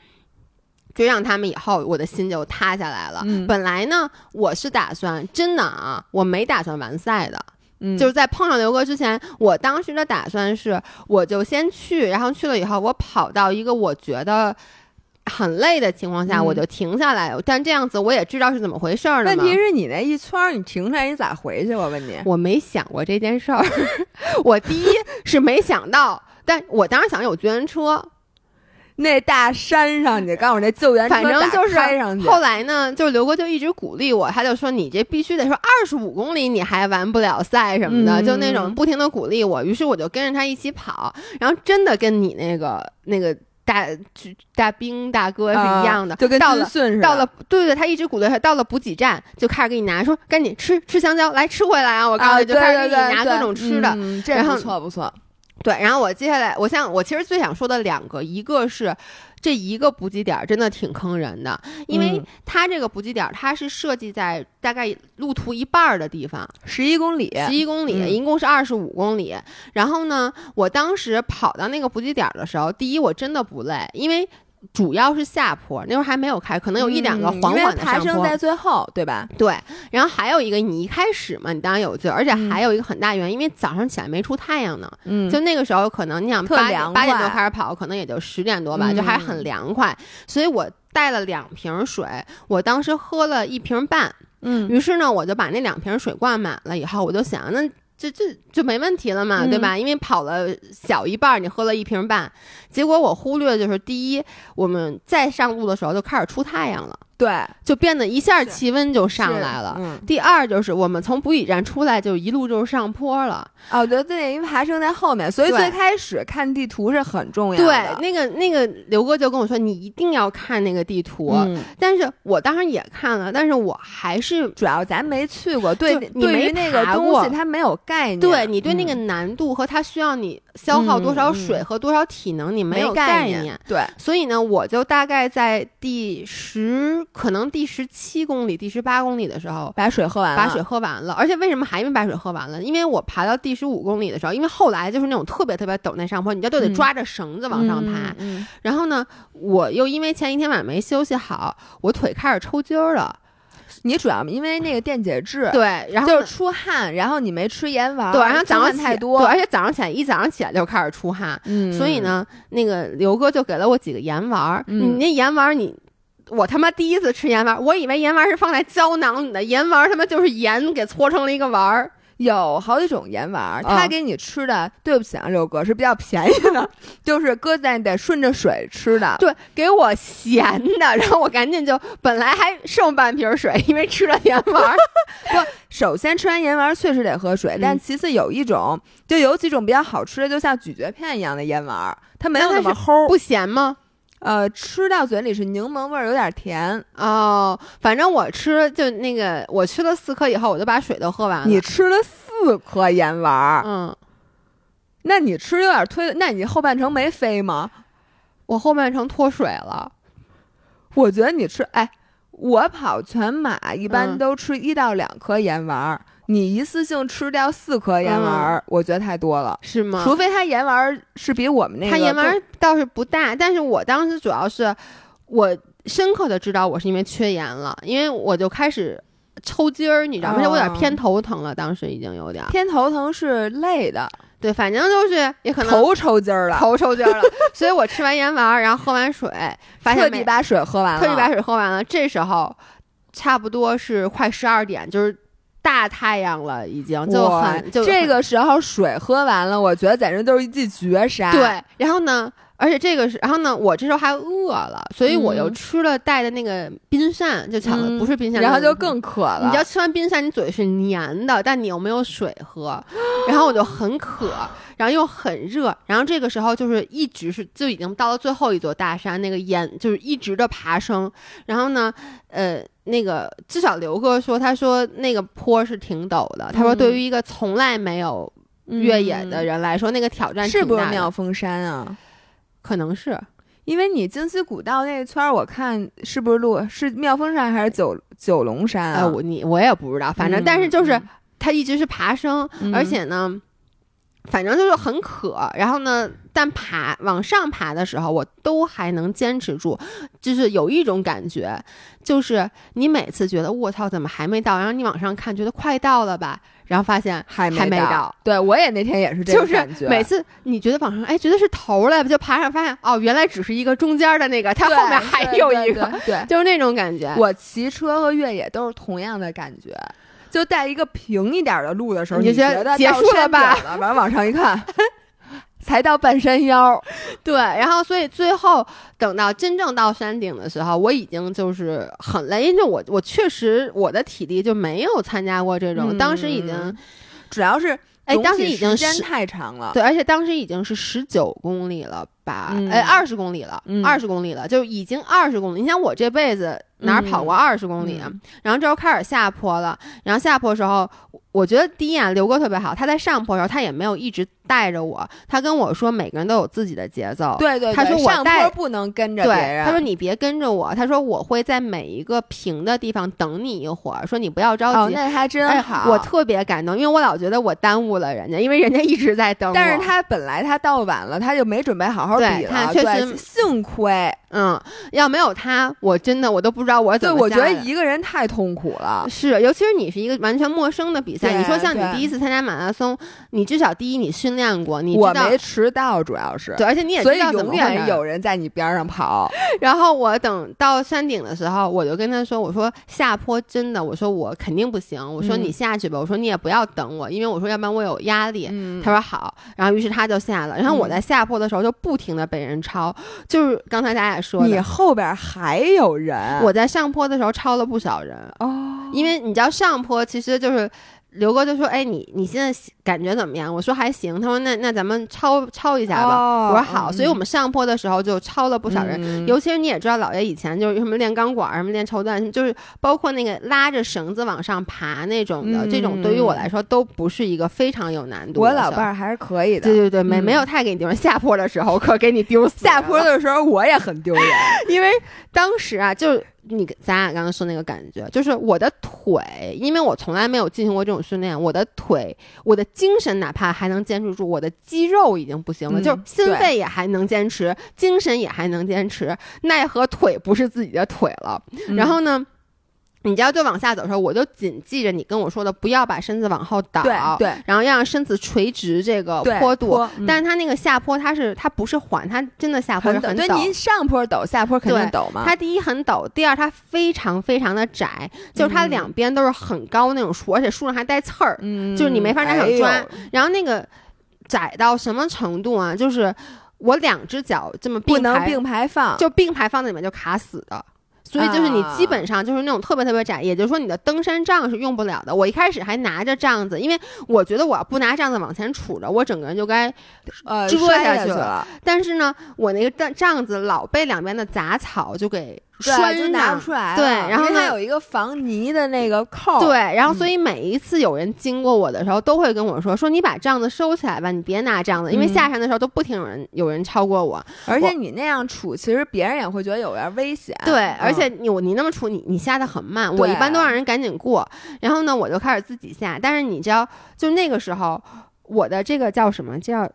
追上他们以后，我的心就塌下来了。本来呢，我是打算真的啊，我没打算完赛的。嗯，就是在碰上刘哥之前，我当时的打算是，我就先去，然后去了以后，我跑到一个我觉得。很累的情况下，我就停下来。但这样子我也知道是怎么回事儿问题是你那一圈你停下来，你咋回去？我问你，我没想过这件事儿。我第一是没想到，但我当时想有救援车。那大山上，去告诉我那救援车反正就是上去。后来呢，就是刘哥就一直鼓励我，他就说你这必须得说二十五公里你还完不了赛什么的，就那种不停的鼓励我。于是我就跟着他一起跑，然后真的跟你那个那个。大大兵大哥是一样的，就跟到了到了，对对，他一直鼓励他，到了补给站就开始给你拿，说赶紧吃吃香蕉，来吃回来啊！我告诉你，就开始给你拿各种吃的，这不错不错。对，然后我接下来，我想我其实最想说的两个，一个是。这一个补给点真的挺坑人的，因为它这个补给点它是设计在大概路途一半的地方，十一公里，十一公里，一共是二十五公里。然后呢，我当时跑到那个补给点的时候，第一我真的不累，因为。主要是下坡，那会儿还没有开，可能有一两个缓缓的上坡。在最后，对吧？对。然后还有一个，你一开始嘛，你当然有劲，而且还有一个很大原因，因为早上起来没出太阳呢。嗯。就那个时候，可能你想八八点多开始跑，可能也就十点多吧，就还很凉快。所以我带了两瓶水，我当时喝了一瓶半。嗯。于是呢，我就把那两瓶水灌满了以后，我就想那。这这就没问题了嘛，对吧？因为跑了小一半，你喝了一瓶半，结果我忽略的就是第一，我们再上路的时候就开始出太阳了。对，就变得一下气温就上来了。嗯，第二就是我们从补给站出来就一路就是上坡了，哦，对对，因为爬升在后面，所以最开始看地图是很重要的对。，那个那个刘哥就跟我说，你一定要看那个地图。嗯，但是我当时也看了，但是我还是主要咱没去过，对你没对那个东西它没有概念。对你对那个嗯难度和它需要你消耗多少水和多少体能，你没有概念。对，所以呢，我就大概在第十，可能第十七公里、第十八公里的时候，把水喝完了，把水喝完了。而且为什么还没把水喝完了？因为我爬到第十五公里的时候，因为后来就是那种特别特别陡那上坡，你就都得嗯抓着绳子往上爬。然后呢，我又因为前一天晚上没休息好，我腿开始抽筋儿了。你主要因为那个电解质，对，然后就是出汗，然后你没吃盐丸，对，然后早上起多，对，而且早上起来一早上起来就开始出汗，嗯，所以呢，那个刘哥就给了我几个盐丸你那盐丸儿你。我他妈第一次吃盐丸儿，我以为盐丸儿是放在胶囊里的，盐丸儿他妈就是盐给搓成了一个丸儿。有好几种盐丸他给你吃的，对不起啊，六哥是比较便宜的，就是搁在得顺着水吃的。对，给我咸的，然后我赶紧就本来还剩半瓶水，因为吃了盐丸儿。首先吃完盐丸儿确实得喝水，嗯但其次有一种，就有几种比较好吃的，就像咀嚼片一样的盐丸儿，它没有那么齁，不咸吗？呃，吃到嘴里是柠檬味儿，有点甜。哦，反正我吃就那个，我吃了四颗以后，我就把水都喝完了。你吃了四颗盐丸儿，嗯，那你吃有点推，那你后半程没飞吗？我后半程脱水了。我觉得你吃，哎，我跑全马一般嗯都吃一到两颗盐丸儿，你一次性吃掉四颗盐丸儿，我觉得太多了。是吗？除非它盐丸儿是比我们那个它盐丸儿倒是不大，但是我当时主要是我深刻的知道我是因为缺盐了，因为我就开始抽筋儿，你知道吗？而且我有点哦偏头疼了，当时已经有点。偏头疼是累的，对，反正就是也可能头抽筋儿了，头抽筋儿了，所以我吃完盐丸儿，然后喝完水，发现没特地把水喝完了，特地把水喝完了。这时候差不多是快十二点，就是大太阳了，已经就很就这个时候水喝完了，我觉得简直就是一记绝杀。对。然后呢，而且这个是，然后呢，我这时候还饿了，所以我又嗯吃了带的那个冰扇，就抢了，嗯不是冰扇，然后就更渴了。你知道吃完冰扇，你嘴是黏的，但你又没有水喝，然后我就很渴，然后又很热，然后这个时候就是一直是就已经到了最后一座大山，那个岩就是一直的爬升，然后呢，呃，那个至少刘哥说，他说那个坡是挺陡的，他说嗯对于一个从来没有越野的人来说，那个挑战是不是妙峰山啊？可能是。因为你京西古道那一圈儿，我看是不是路是妙峰山还是九九龙山啊？呃，我你我也不知道，反正、嗯但是就是嗯它一直是爬升，嗯。而且呢，反正就是很渴。然后呢，但爬往上爬的时候，我都还能坚持住，就是有一种感觉，就是你每次觉得我操怎么还没到，然后你往上看，觉得快到了吧，然后发现还还没到到。对我也那天也是这就是种感觉，每次你觉得往上，哎，觉得是头了，就爬上发现哦，原来只是一个中间的那个，它后面还有一个，对对就是那种感觉。我骑车和越野都是同样的感觉，就带一个平一点的路的时候，你觉得得结束了吧完了往上一看，才到半山腰。对，然后所以最后等到真正到山顶的时候，我已经就是很累，因为我我确实我的体力就没有参加过这种，当时已经嗯主要是哎，当时已经时间太长了。对，而且当时已经是十九公里了吧？嗯哎，二十公里了，嗯二十公里了，就已经二十公里。你想我这辈子哪儿跑过二十公里啊？嗯然后这时候开始下坡了，然后下坡的时候，我觉得第一眼刘哥特别好，他在上坡的时候他也没有一直带着我，他跟我说每个人都有自己的节奏。对对对，他说我上带坡不能跟着别对，人。他说你别跟着我，他说我会在每一个平的地方等你一会儿，说你不要着哦，急。那还真哎好。我特别感动，因为我老觉得我耽误了人家，因为人家一直在等我。但是他本来他到晚了，他就没准备好好对比了。他确实幸亏。嗯，要没有他，我真的我都不知道我怎么对，么我觉得一个人太痛苦了。是，尤其是你是一个完全陌生的比赛，你说像你第一次参加马拉松，你至少第一你训练过，你我知道没迟到，主要是。对，而且你也所以知道怎么永远有人在你边上跑。然后我等到山顶的时候，我就跟他说：“我说下坡真的，我说我肯定不行，我说嗯。你下去吧，我说你也不要等我，因为我说要不然我有压力。嗯。他说好，然后于是他就下了，然后我嗯在下坡的时候就不停的被人超，就是刚才咱俩说的。你，后边还有人，我在上坡的时候超了不少人，哦，因为你知道上坡其实就是。刘哥就说：“哎，你你现在感觉怎么样？”我说：“还行。”他说：“那那咱们抄抄一下吧。哦我说：“好。嗯所以我们上坡的时候就抄了不少人，嗯尤其是你也知道，姥爷以前就是什么练钢管儿、什么练绸缎，就是包括那个拉着绳子往上爬那种的，嗯这种对于我来说都不是一个非常有难度的我。老伴儿还是可以的。对对对，没嗯没有太给你丢人。下坡的时候可给你丢死了。下坡的时候我也很丢人，因为当时啊，就是你咱俩刚刚说那个感觉，就是我的腿，因为我从来没有进行过这种训练，我的腿，我的精神哪怕还能坚持住，我的肌肉已经不行了，嗯就是心肺也还能坚持，精神也还能坚持，奈何腿不是自己的腿了。然后呢？你知道，就往下走的时候，我就谨记着你跟我说的，不要把身子往后倒，对对然后要让身子垂直这个坡度。坡嗯但是它那个下坡，它是它不是缓，它真的下坡是很陡，很陡。对，您上坡陡，下坡肯定陡嘛。它第一很陡，第二它非常非常的窄，就是它嗯两边都是很高那种树，而且树上还带刺儿，嗯就是你没法拿手抓哎然后那个窄到什么程度啊？就是我两只脚这么不并排，能并排放，就并排放在里面就卡死的。所以就是你啊基本上就是那种特别特别窄，也就是说你的登山杖是用不了的。我一开始还拿着杖子，因为我觉得我要不拿杖子往前杵着，我整个人就该呃摔下下去了了，但是呢，我那个杖杖子老被两边的杂草就给对，拴就拿不出来了。对然后它有一个防泥的那个扣，对，然后所嗯以每一次有人经过我的时候，都会跟我说说你把杖子收起来吧，你别拿杖子，因为嗯下山的时候都不停有人有人超过我。而且你那样杵，其实别人也会觉得有点危险。对，嗯而且你你那么杵，你你下的很慢，我一般都让人赶紧过。然后呢，我就开始自己下，但是你知道，就那个时候我的这个叫什么叫？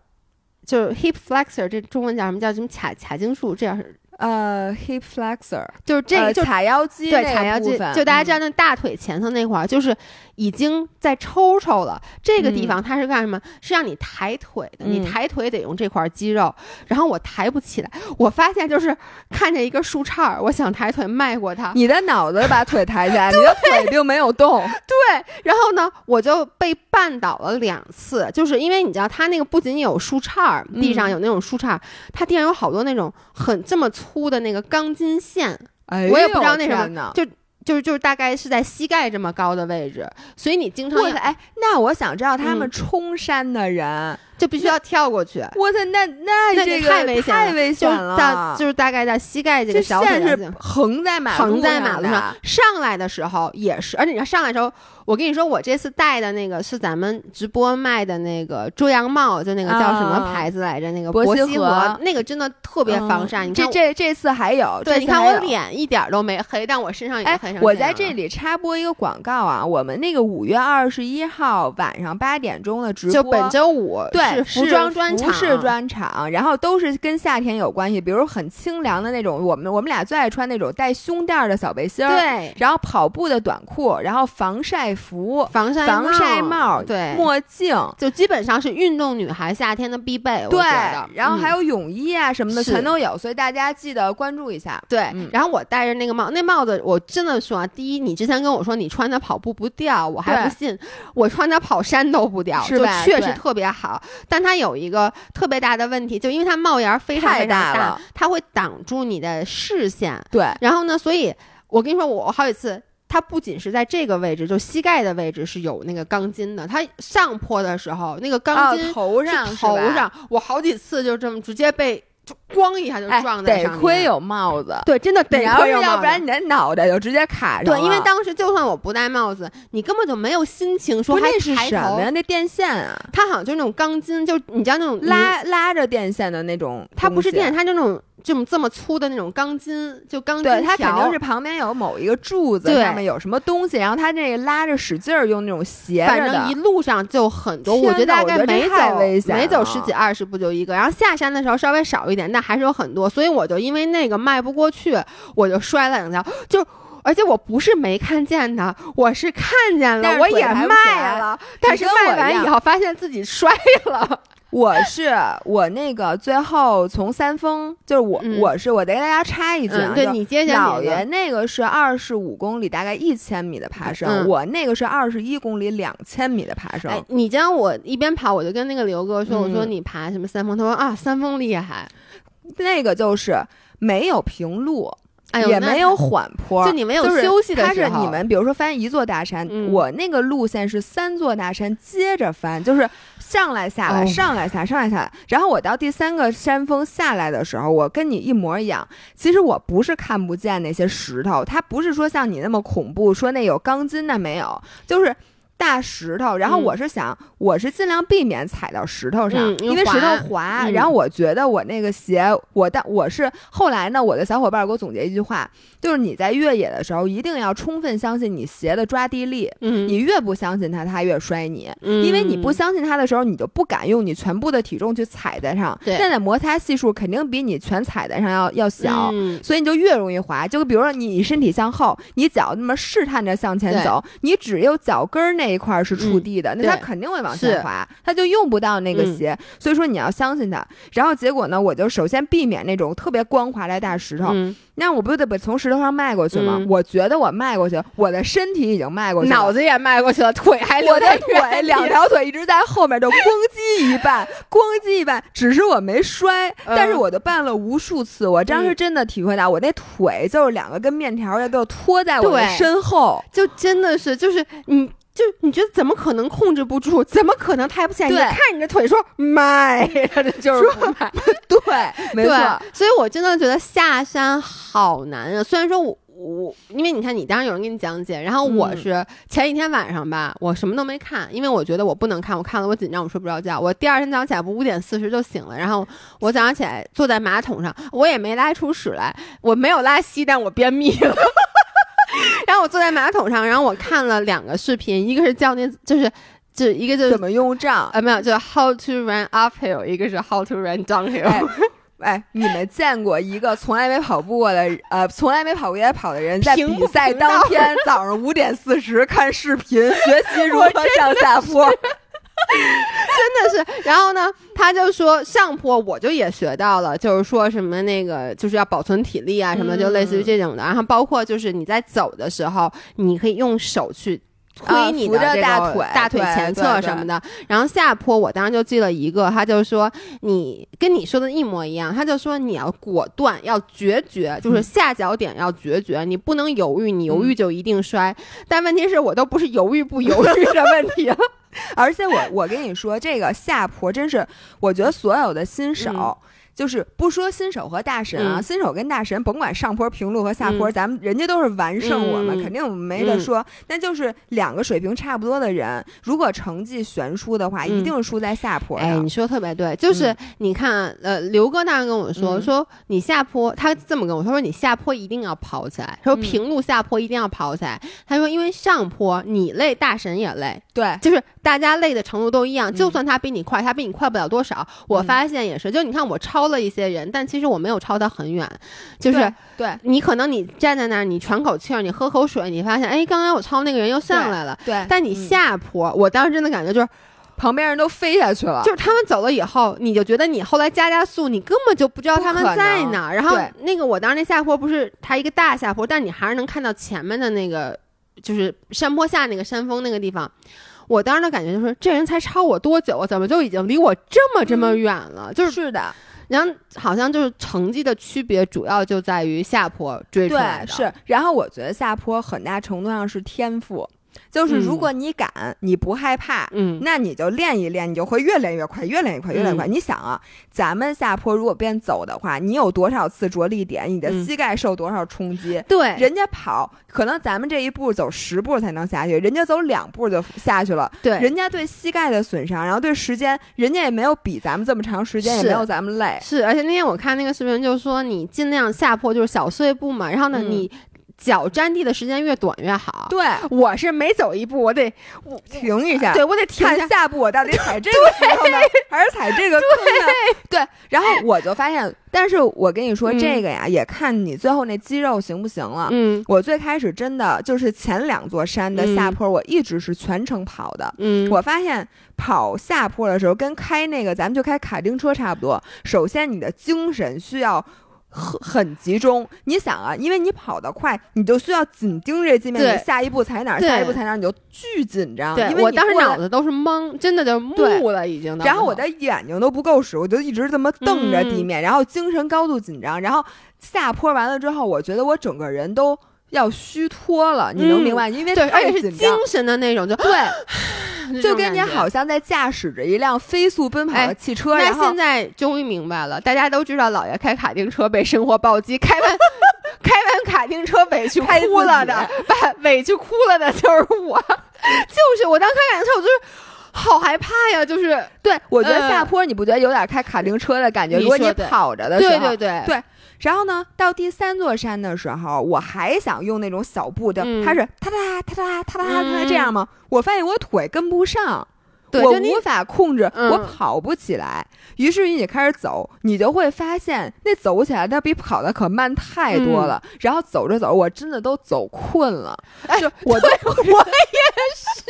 就是 hip flexor，这中文叫什么？叫什么髂髂胫束？这样是呃，hip flexor，就是这个、就呃髂腰肌对那个髂腰肌，就大家知道嗯那大腿前侧那块儿，就是已经在抽抽了。这个地嗯方它是干什么？是让你抬腿的。你嗯抬腿得用这块肌肉，然后我抬不起来。我发现就是看见一个树杈儿，我想抬腿迈过它，你的脑子把腿抬起来，你的腿并没有动。对，然后呢，我就被绊倒了两次，就是因为你知道，它那个不仅有树杈儿，地上嗯有那种树杈儿，它地上有好多那种很这么粗的那个钢筋线，哎我也不知道呦那什么天哪就就是就是大概是在膝盖这么高的位置，所以你经常！哎，那我想知道他们嗯冲山的人，就必须要跳过去。我操，那那那个这个太危险了太危就是险了。到就是大概在膝盖这个小腿线是横在马路横在马路上，上来的时候也是，而且你要上来的时候，我跟你说，我这次戴的那个是咱们直播卖的那个遮阳帽，就那个叫什么啊牌子来着？那个博博西西河那个真的特别防晒。你这看我，这这次还有，对，你看我。脸一点儿都没黑，但我身上也哎黑成，我在这里插播一个广告啊，我们那个五月二十一号晚上八点钟的直播，就本周五对是服装专场，服饰专场，然后都是跟夏天有关系，比如很清凉的那种，我们我们俩最爱穿那种带胸垫儿的小背心儿，，对然后跑步的短裤，然后防晒服、防晒防晒帽、对墨镜。就基本上是运动女孩夏天的必备。我对然后还有泳衣啊什么的是全都有，所以大家记得关注一下。对，嗯然后我戴着那个帽，那帽子我真的说啊，第一，你之前跟我说你穿它跑步不掉，我还不信，我穿它跑山都不掉，就是吧对确实特别好。但它有一个特别大的问题，就因为它帽檐儿非常太非常大它会挡住你的视线。对，然后呢，所以我跟你说，我好几次。它不仅是在这个位置，就膝盖的位置是有那个钢筋的。它上坡的时候，那个钢筋哦、头是上头上，我好几次就这么直接被就咣一下就哎撞在上面。得亏有帽子，对，真的得亏有帽子要不然你的脑袋就直接卡上了。对，因为当时就算我不戴帽子，你根本就没有心情说还不是什么呀？。那电线啊，它好像就是那种钢筋，就你知道那种拉拉着电线的那种，它不是电，，它就那种这么这么粗的那种钢筋，就钢筋对，它肯定是旁边有某一个柱子，上面有什么东西，然后它这个拉着使劲儿用那种斜的反正一。路上就很多，我觉得大概没走太危险每走十几二十步就一个，然后下山的时候稍微少一点，但还是有很多，所以我就因为那个迈不过去，我就摔了两跤，就。而且我不是没看见他，我是看见了，我也腿抬不起迈了，但是跟我迈完以后发现自己摔了。我是我那个最后从三峰，就是我、嗯我是我得给大家插一句啊，嗯，对你接下姥爷那个是二十五公里，大概一千米的爬升，嗯我那个是二十一公里，两千米的爬升。哎，你知道我一边跑，我就跟那个刘哥说，我说嗯你爬什么三峰？他说啊，三峰厉害。那个就是没有平路，也没有缓坡，就你没有就是休息的它是你们比如说翻一座大山，嗯我那个路线是三座大山接着翻，就是上来下来，哦上来下来，上来下来。然后我到第三个山峰下来的时候，我跟你一模一样。其实我不是看不见那些石头，它不是说像你那么恐怖，说那有钢筋那没有，就是。大石头，然后嗯。我是想，我是尽量避免踩到石头上，嗯因为石头滑然后我觉得我那个鞋，我但我是后来呢，我的小伙伴给我总结一句话，就是你在越野的时候一定要充分相信你鞋的抓地力，嗯，你越不相信它，它越摔你。嗯。因为你不相信它的时候，你就不敢用你全部的体重去踩在上，对。那的摩擦系数肯定比你全踩在上要要小。嗯。所以你就越容易滑，就比如说你身体向后，你脚那么试探着向前走，你只有脚跟儿那一块儿是触地的，那它肯定会往下滑，它就用不到那个嗯鞋。所以说你要相信它。然后结果呢，我就首先避免那种特别光滑的大石头，嗯，那我不就得把从石头上迈过去吗？嗯我觉得我迈过去，我的身体已经迈过去了，脑子也迈过去了，腿还留我的在腿两条腿一直在后面，就咣叽一绊，咣叽一绊，只是我没摔，嗯但是我就绊了无数次。我当时真的体会到，我那腿就是两个跟面条要给我拖在我的身后。就真的是，就是你，就你觉得怎么可能控制不住？怎么可能抬不起来？你看你的腿说迈，这 就是不迈。对，没错，所以我真的觉得下山好难啊。虽然说我我，因为你看你当时有人给你讲解，然后我嗯是前一天晚上吧，我什么都没看，因为我觉得我不能看，我看了我紧张，我睡不着觉。我第二天早上起来不五点四十就醒了，然后我早上起来坐在马桶上，我也没拉出屎来，我没有拉稀，但我便秘了。然后我坐在马桶上，然后我看了两个视频，一个是教练，就是。就一个就是怎么用杖？呃没有，就是 how to run uphill，一个是 how to run downhill。哎哎，你们见过一个从来没跑步过的，呃，从来没跑过也跑的人，在比赛当天早上五点四十看视频，学习如何上下坡？真的是，然后呢，他就说上坡我就也学到了，就是说什么那个就是要保存体力啊什么，就类似于这种的。然后包括就是你在走的时候，你可以用手去。啊推你的这个大腿大腿前侧什么的，然后下坡我当时就记了一个，他就说你跟你说的一模一样，他就说你要果断，要决绝，就是嗯下脚点要决绝，你不能犹豫，你犹豫就一定摔。但问题是我都不是犹豫不犹豫的问题了，而且我我跟你说，这个下坡真是，我觉得所有的新手。就是不说新手和大神啊，嗯。新手跟大神，甭管上坡平路和下坡，嗯。咱们人家都是完胜我们，嗯。肯定我们没得说。但就是两个水平差不多的人，如果成绩悬殊的话，嗯。一定是输在下坡哎，你。说得特别对，就是你看，呃，刘哥当时跟我说，嗯。说你下坡，他这么跟我说，说你下坡一定要跑起来，说嗯。平路下坡一定要跑起来。他说，因为上坡你累，大神也累，对，就是大家累的程度都一样，嗯。就算他比你快，他比你快不了多少。我嗯。发现也是，就你看我超了一些人，但其实我没有超他很远，就是对对你可能你站在那儿，你喘口气儿，你喝口水，你发现，哎，刚刚我超那个人又上来了。对，但你嗯下坡，我当时真的感觉就是，旁边人都飞下去了，就是他们走了以后，你就觉得你后来加加速，你根本就不知道他们在哪儿。然后那个我当时那下坡不是它一个大下坡，但你还是能看到前面的那个，就是山坡下那个山峰那个地方。我当时的感觉就是，这人才超我多久啊？怎么就已经离我这么这么远了？就是，是的，然后好像就是成绩的区别，主要就在于下坡追出来对，的。是。然后我觉得下坡很大程度上是天赋，就是如嗯果你敢，你不害怕，嗯，那你就练一练，你就会越练越快，越练越快，越练越快。嗯你想啊，咱们下坡如果边走的话，你有多少次着力点，你的嗯膝盖受多少冲击？对，人家跑，可能咱们这一步走十步才能下去，人家走两步就下去了。对，人家对膝盖的损伤，然后对时间，人家也没有比咱们这么长时间，也没有咱们累。是，而且那天我看那个视频，就是说你尽量下坡就是小碎步嘛，然后呢，嗯你脚沾地的时间越短越好。对，我是每走一步我得我停一下，对我得停下。看下步我到底踩这个石头呢，还是踩这个坑呢？对，然后我就发现，但是我跟你说嗯这个呀，也看你最后那肌肉行不行了。嗯我最开始真的就是前两座山的下坡，我一直是全程跑的。嗯，我发现跑下坡的时候，跟开那个咱们就开卡丁车差不多。首先，你的精神需要很很集中。你想啊，因为你跑得快，你就需要紧盯这界面，你下一步踩哪儿，下一步踩哪儿，你就巨紧张。对因为我当时脑子都是懵，真的就对木了，已经。然后我的眼睛都不够使，我就一直这么瞪着地嗯面，然后精神高度紧张，然后下坡完了之后，我觉得我整个人都要虚脱了，你能明白？因为而且是精。神的那种，就对，就跟你好像在驾驶着一辆飞速奔跑的哎汽车，那现在终于明白了，大家都知道老爷开卡丁车被生活暴击，开完 开完卡丁车委屈哭了的委屈哭了的就是我，就是我当开卡丁车，我就是好害怕呀，就是对我觉得嗯下坡你不觉得有点开卡丁车的感觉？如果你跑着的时候，对对对对然后呢，到第三座山的时候，我还想用那种小步的，嗯它是哒哒哒哒哒哒哒嗯这样吗？我发现我腿跟不上。我无法控制，嗯我跑不起来。于是于你开始走，你就会发现那走起来它比跑的可慢太多了。然后走着走着，我真的都走困了，嗯哎就我都 我也是，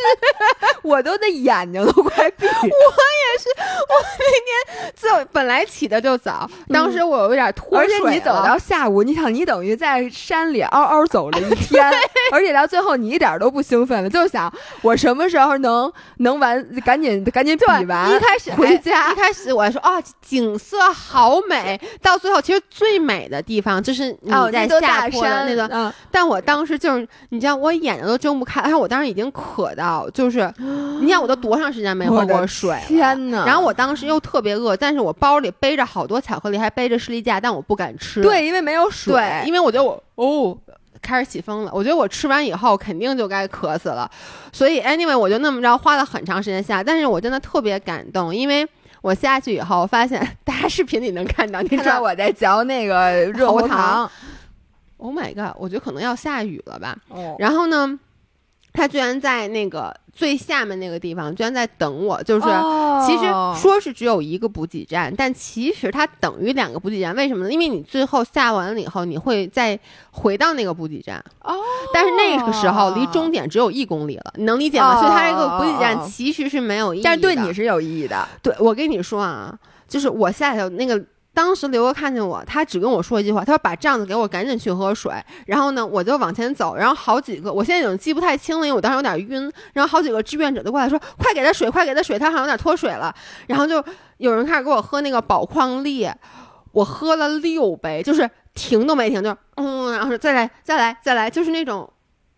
我都那眼睛都快闭。我也是，我那天就本来起的就早，当时我有点脱而水而，且你走到下午，你想你等于在山里嗷嗷走了一天，而且到最后你一点都不兴奋了，就想我什么时候能能完，赶紧赶紧比，完，一开始哎回家一开始我还说啊，景色好美，到最后其实最美的地方就是你哦，在下坡的那个。嗯，但我当时就是，你知道，我眼睛都睁不开，而且我当时已经渴到，就是，你想我都多长时间没喝过水了？天哪！然后我当时又特别饿，但是我包里背着好多巧克力，还背着士力架，但我不敢吃。对，因为没有水，对，因为我觉得我哦。开始起风了，我觉得我吃完以后肯定就该渴死了，所以 anyway 我就那么着花了很长时间下，但是我真的特别感动，因为我下去以后发现 大家视频里能看到，你知道看我在嚼那个热喉喉糖，Oh my god，我觉得可能要下雨了吧，哦。然后呢，他居然在那个最下面那个地方，居然在等我，就是。哦其实说是只有一个补给站，但其实它等于两个补给站。为什么呢？因为你最后下完了以后，你会再回到那个补给站，哦，但是那个时候离终点只有一公里了，你能理解吗？哦所以它这个补给站哦其实是没有意义的。但是对你是有意义的，对我跟你说啊，就是我下头那个。当时刘哥看见我，他只跟我说一句话，他说把帐子给我，赶紧去喝水。然后呢，我就往前走，然后好几个，我现在已经记不太清了，因为我当时有点晕。然后好几个志愿者都过来说：“快给他水，快给他水，他好像有点脱水了。”然后就有人开始给我喝那个宝矿力，我喝了六杯，就是停都没停，就嗯，然后说再来，再来，再来，就是那种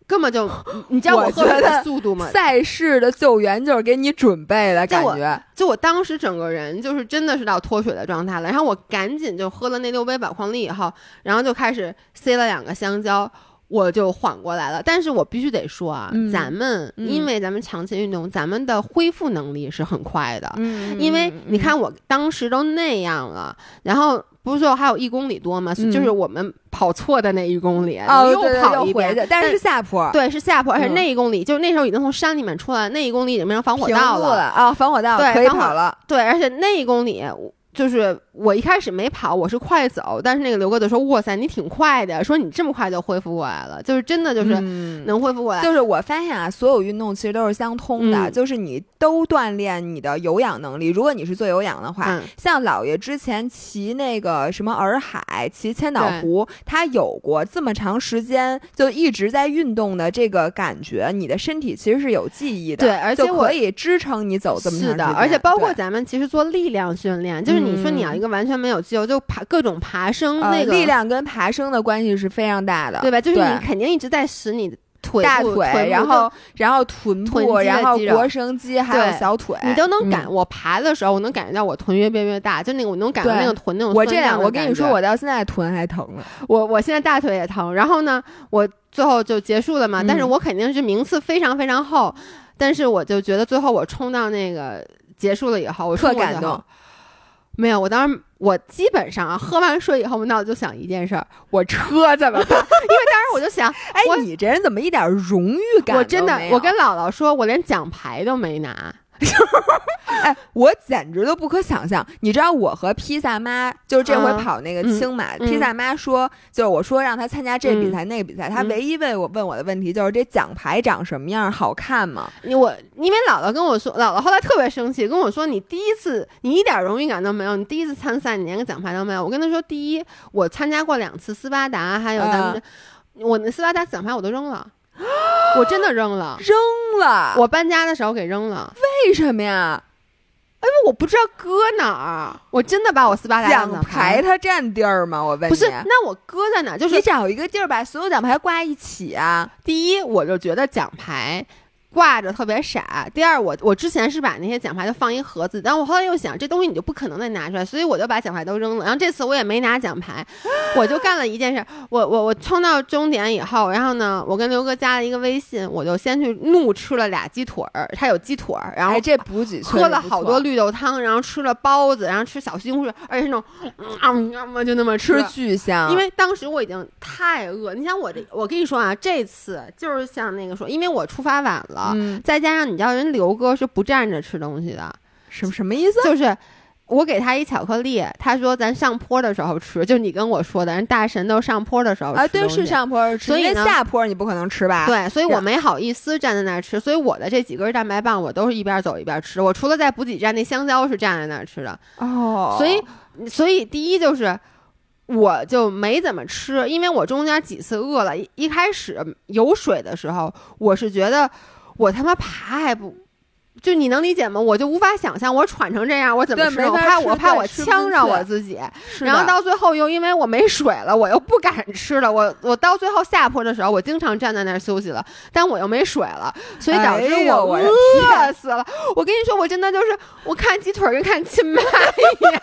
根本就，你你知道我我喝水的速度吗？赛事的救援就是给你准备的感觉。就我当时整个人就是真的是到脱水的状态了，然后我赶紧就喝了那六杯宝矿力以后，然后就开始塞了两个香蕉。我就缓过来了，但是我必须得说啊，嗯咱们嗯因为咱们长期运动，咱们的恢复能力是很快的，嗯因为你，看我当时都那样了，然后不是说还有一公里多吗？嗯就是我们跑错的那一公里，哦，又跑一遍，又回去，但是是下坡，对是下坡，而且嗯那一公里、就是那时候已经从山里面出来，那一公里已经变成防火道了啊，防火道可以对防火跑了。对，而且那一公里，就是我一开始没跑，我是快走，但是那个刘哥就说：“哇塞，你挺快的，说你这么快就恢复过来了，就是真的就是嗯能恢复过来。就是我发现啊，所有运动其实都是相通的，嗯就是你都锻炼你的有氧能力。如果你是做有氧的话，嗯像姥爷之前骑那个什么洱海、骑千岛湖，他有过这么长时间就一直在运动的这个感觉，你的身体其实是有记忆的，对而且可以支撑你走这么长是的，而且包括咱们其实做力量训练，就是你说你要一个完全没有肌肉，就爬各种爬升呃那个、力量跟爬升的关系是非常大的，对吧？就是你肯定一直在使你的腿部大腿，腿然后然后臀部，臀然后腘绳肌，还有小腿，你都能感。嗯我爬的时候，我能感觉到我臀越变越大，就那个我能感觉那个臀那种我这两，我跟你说，我到现在臀还疼了。我我现在大腿也疼，然后呢，我最后就结束了嘛。但是嗯我肯定是名次非常非常厚，但是我就觉得最后我冲到那个结束了以后，我特感动。没有，我当时我基本上啊，喝完水以后，我脑子就想一件事儿：我车怎么办？因为当时我就想，哎，你这人怎么一点荣誉感我真的我跟姥姥说，我连奖牌都没拿。哎，我简直都不可想象。你知道我和披萨妈就是这回嗯跑那个嗯青马，嗯披萨妈说，就是我说让她参加这比嗯赛、那个比赛，她嗯唯一问我问我的问题就是这奖牌长什么样，好看吗？你我因为姥姥跟我说，姥姥后来特别生气，跟我说你第一次你一点荣誉感都没有，你第一次参赛你连个奖牌都没有。我跟她说，第一我参加过两次斯巴达，还有咱们这、我那斯巴达奖牌我都扔了，我真的扔了。扔了，我搬家的时候给扔了，为什么呀？因为我不知道搁哪儿，我真的把我斯巴达奖奖牌它占地儿吗？我问你，不是，那我搁在哪儿？就是你找一个地儿把所有奖牌挂一起啊。第一，我就觉得奖牌挂着特别傻。第二，我我之前是把那些奖牌都放一盒子，但我后来又想，这东西你就不可能再拿出来，所以我就把奖牌都扔了。然后这次我也没拿奖牌，我就干了一件事，我我我冲到终点以后，然后呢，我跟刘哥加了一个微信，我就先去怒吃了俩鸡腿儿，他有鸡腿儿，然后哎，这补给喝了好多绿豆汤，然后吃了包子，然后吃小西红柿，而且是那种嗯嗯嗯就那么吃吃。巨香，因为当时我已经太饿，你想我这，我跟你说啊，这次就是像那个说，因为我出发晚了，嗯，再加上你知道人刘哥是不站着吃东西的，什么什么意思？就是我给他一巧克力，他说咱上坡的时候吃，就你跟我说的，人大神都上坡的时候吃啊，对，是上坡吃，所以下坡你不可能吃吧？，对，所以我没好意思站在那儿吃，所以我的这几根蛋白棒我都是一边走一边吃，我除了在补给站那香蕉是站在那儿吃的，哦，所以所以第一就是。我就没怎么吃，因为我中间几次饿了。一一开始有水的时候，我是觉得我他妈爬还不，就你能理解吗？我就无法想象我喘成这样，我怎么吃？我怕我怕我呛着我自己。然后到最后又因为我没水了，我又不敢吃了。我我到最后下坡的时候，我经常站在那儿休息了，但我又没水了，所以导致我的饿死了。我跟你说，我真的就是我看鸡腿跟看亲妈一样。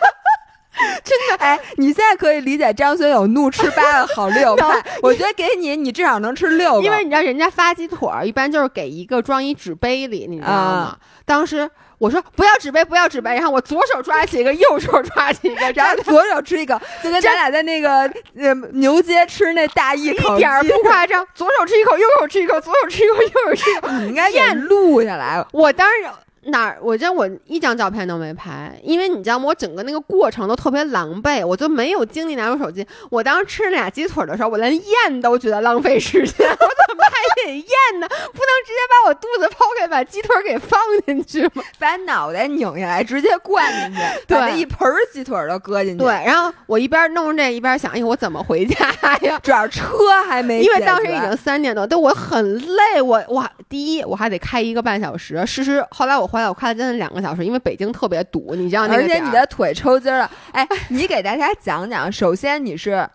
哎，你现在可以理解张学友怒吃八个好六派，我觉得给你，你至少能吃六个，因为你知道人家发鸡腿儿一般就是给一个装一纸杯里，你知道吗？啊。当时我说不要纸杯，不要纸杯，然后我左手抓起一个，右手抓起一个，然后左手吃一个，就跟咱俩在那个呃牛街吃那大一口一点儿不夸张，左手吃一口，右手吃一口，左手吃一口，右手吃一口。你应该给录下来。我当然哪儿，我真我一张照片都没拍，因为你知道吗？我整个那个过程都特别狼狈，我就没有精力拿出手机。我当时吃那俩鸡腿的时候，我连咽都觉得浪费时间，我怎么还得咽呢？不能直接把我肚子剖开，把鸡腿给放进去吗？把脑袋拧下来，直接灌进去，对把那一盆儿鸡腿都搁进去。对，，然后我一边弄着这一边想，哎呦，我怎么回家呀？主要车还没因为当时已经三点多，对我很累，我我，第一我还得开一个半小时，事实后来我回来我开了将近两个小时，因为北京特别堵，你知道那个而且你的腿抽筋儿了。哎，你给大家讲讲，首先你是，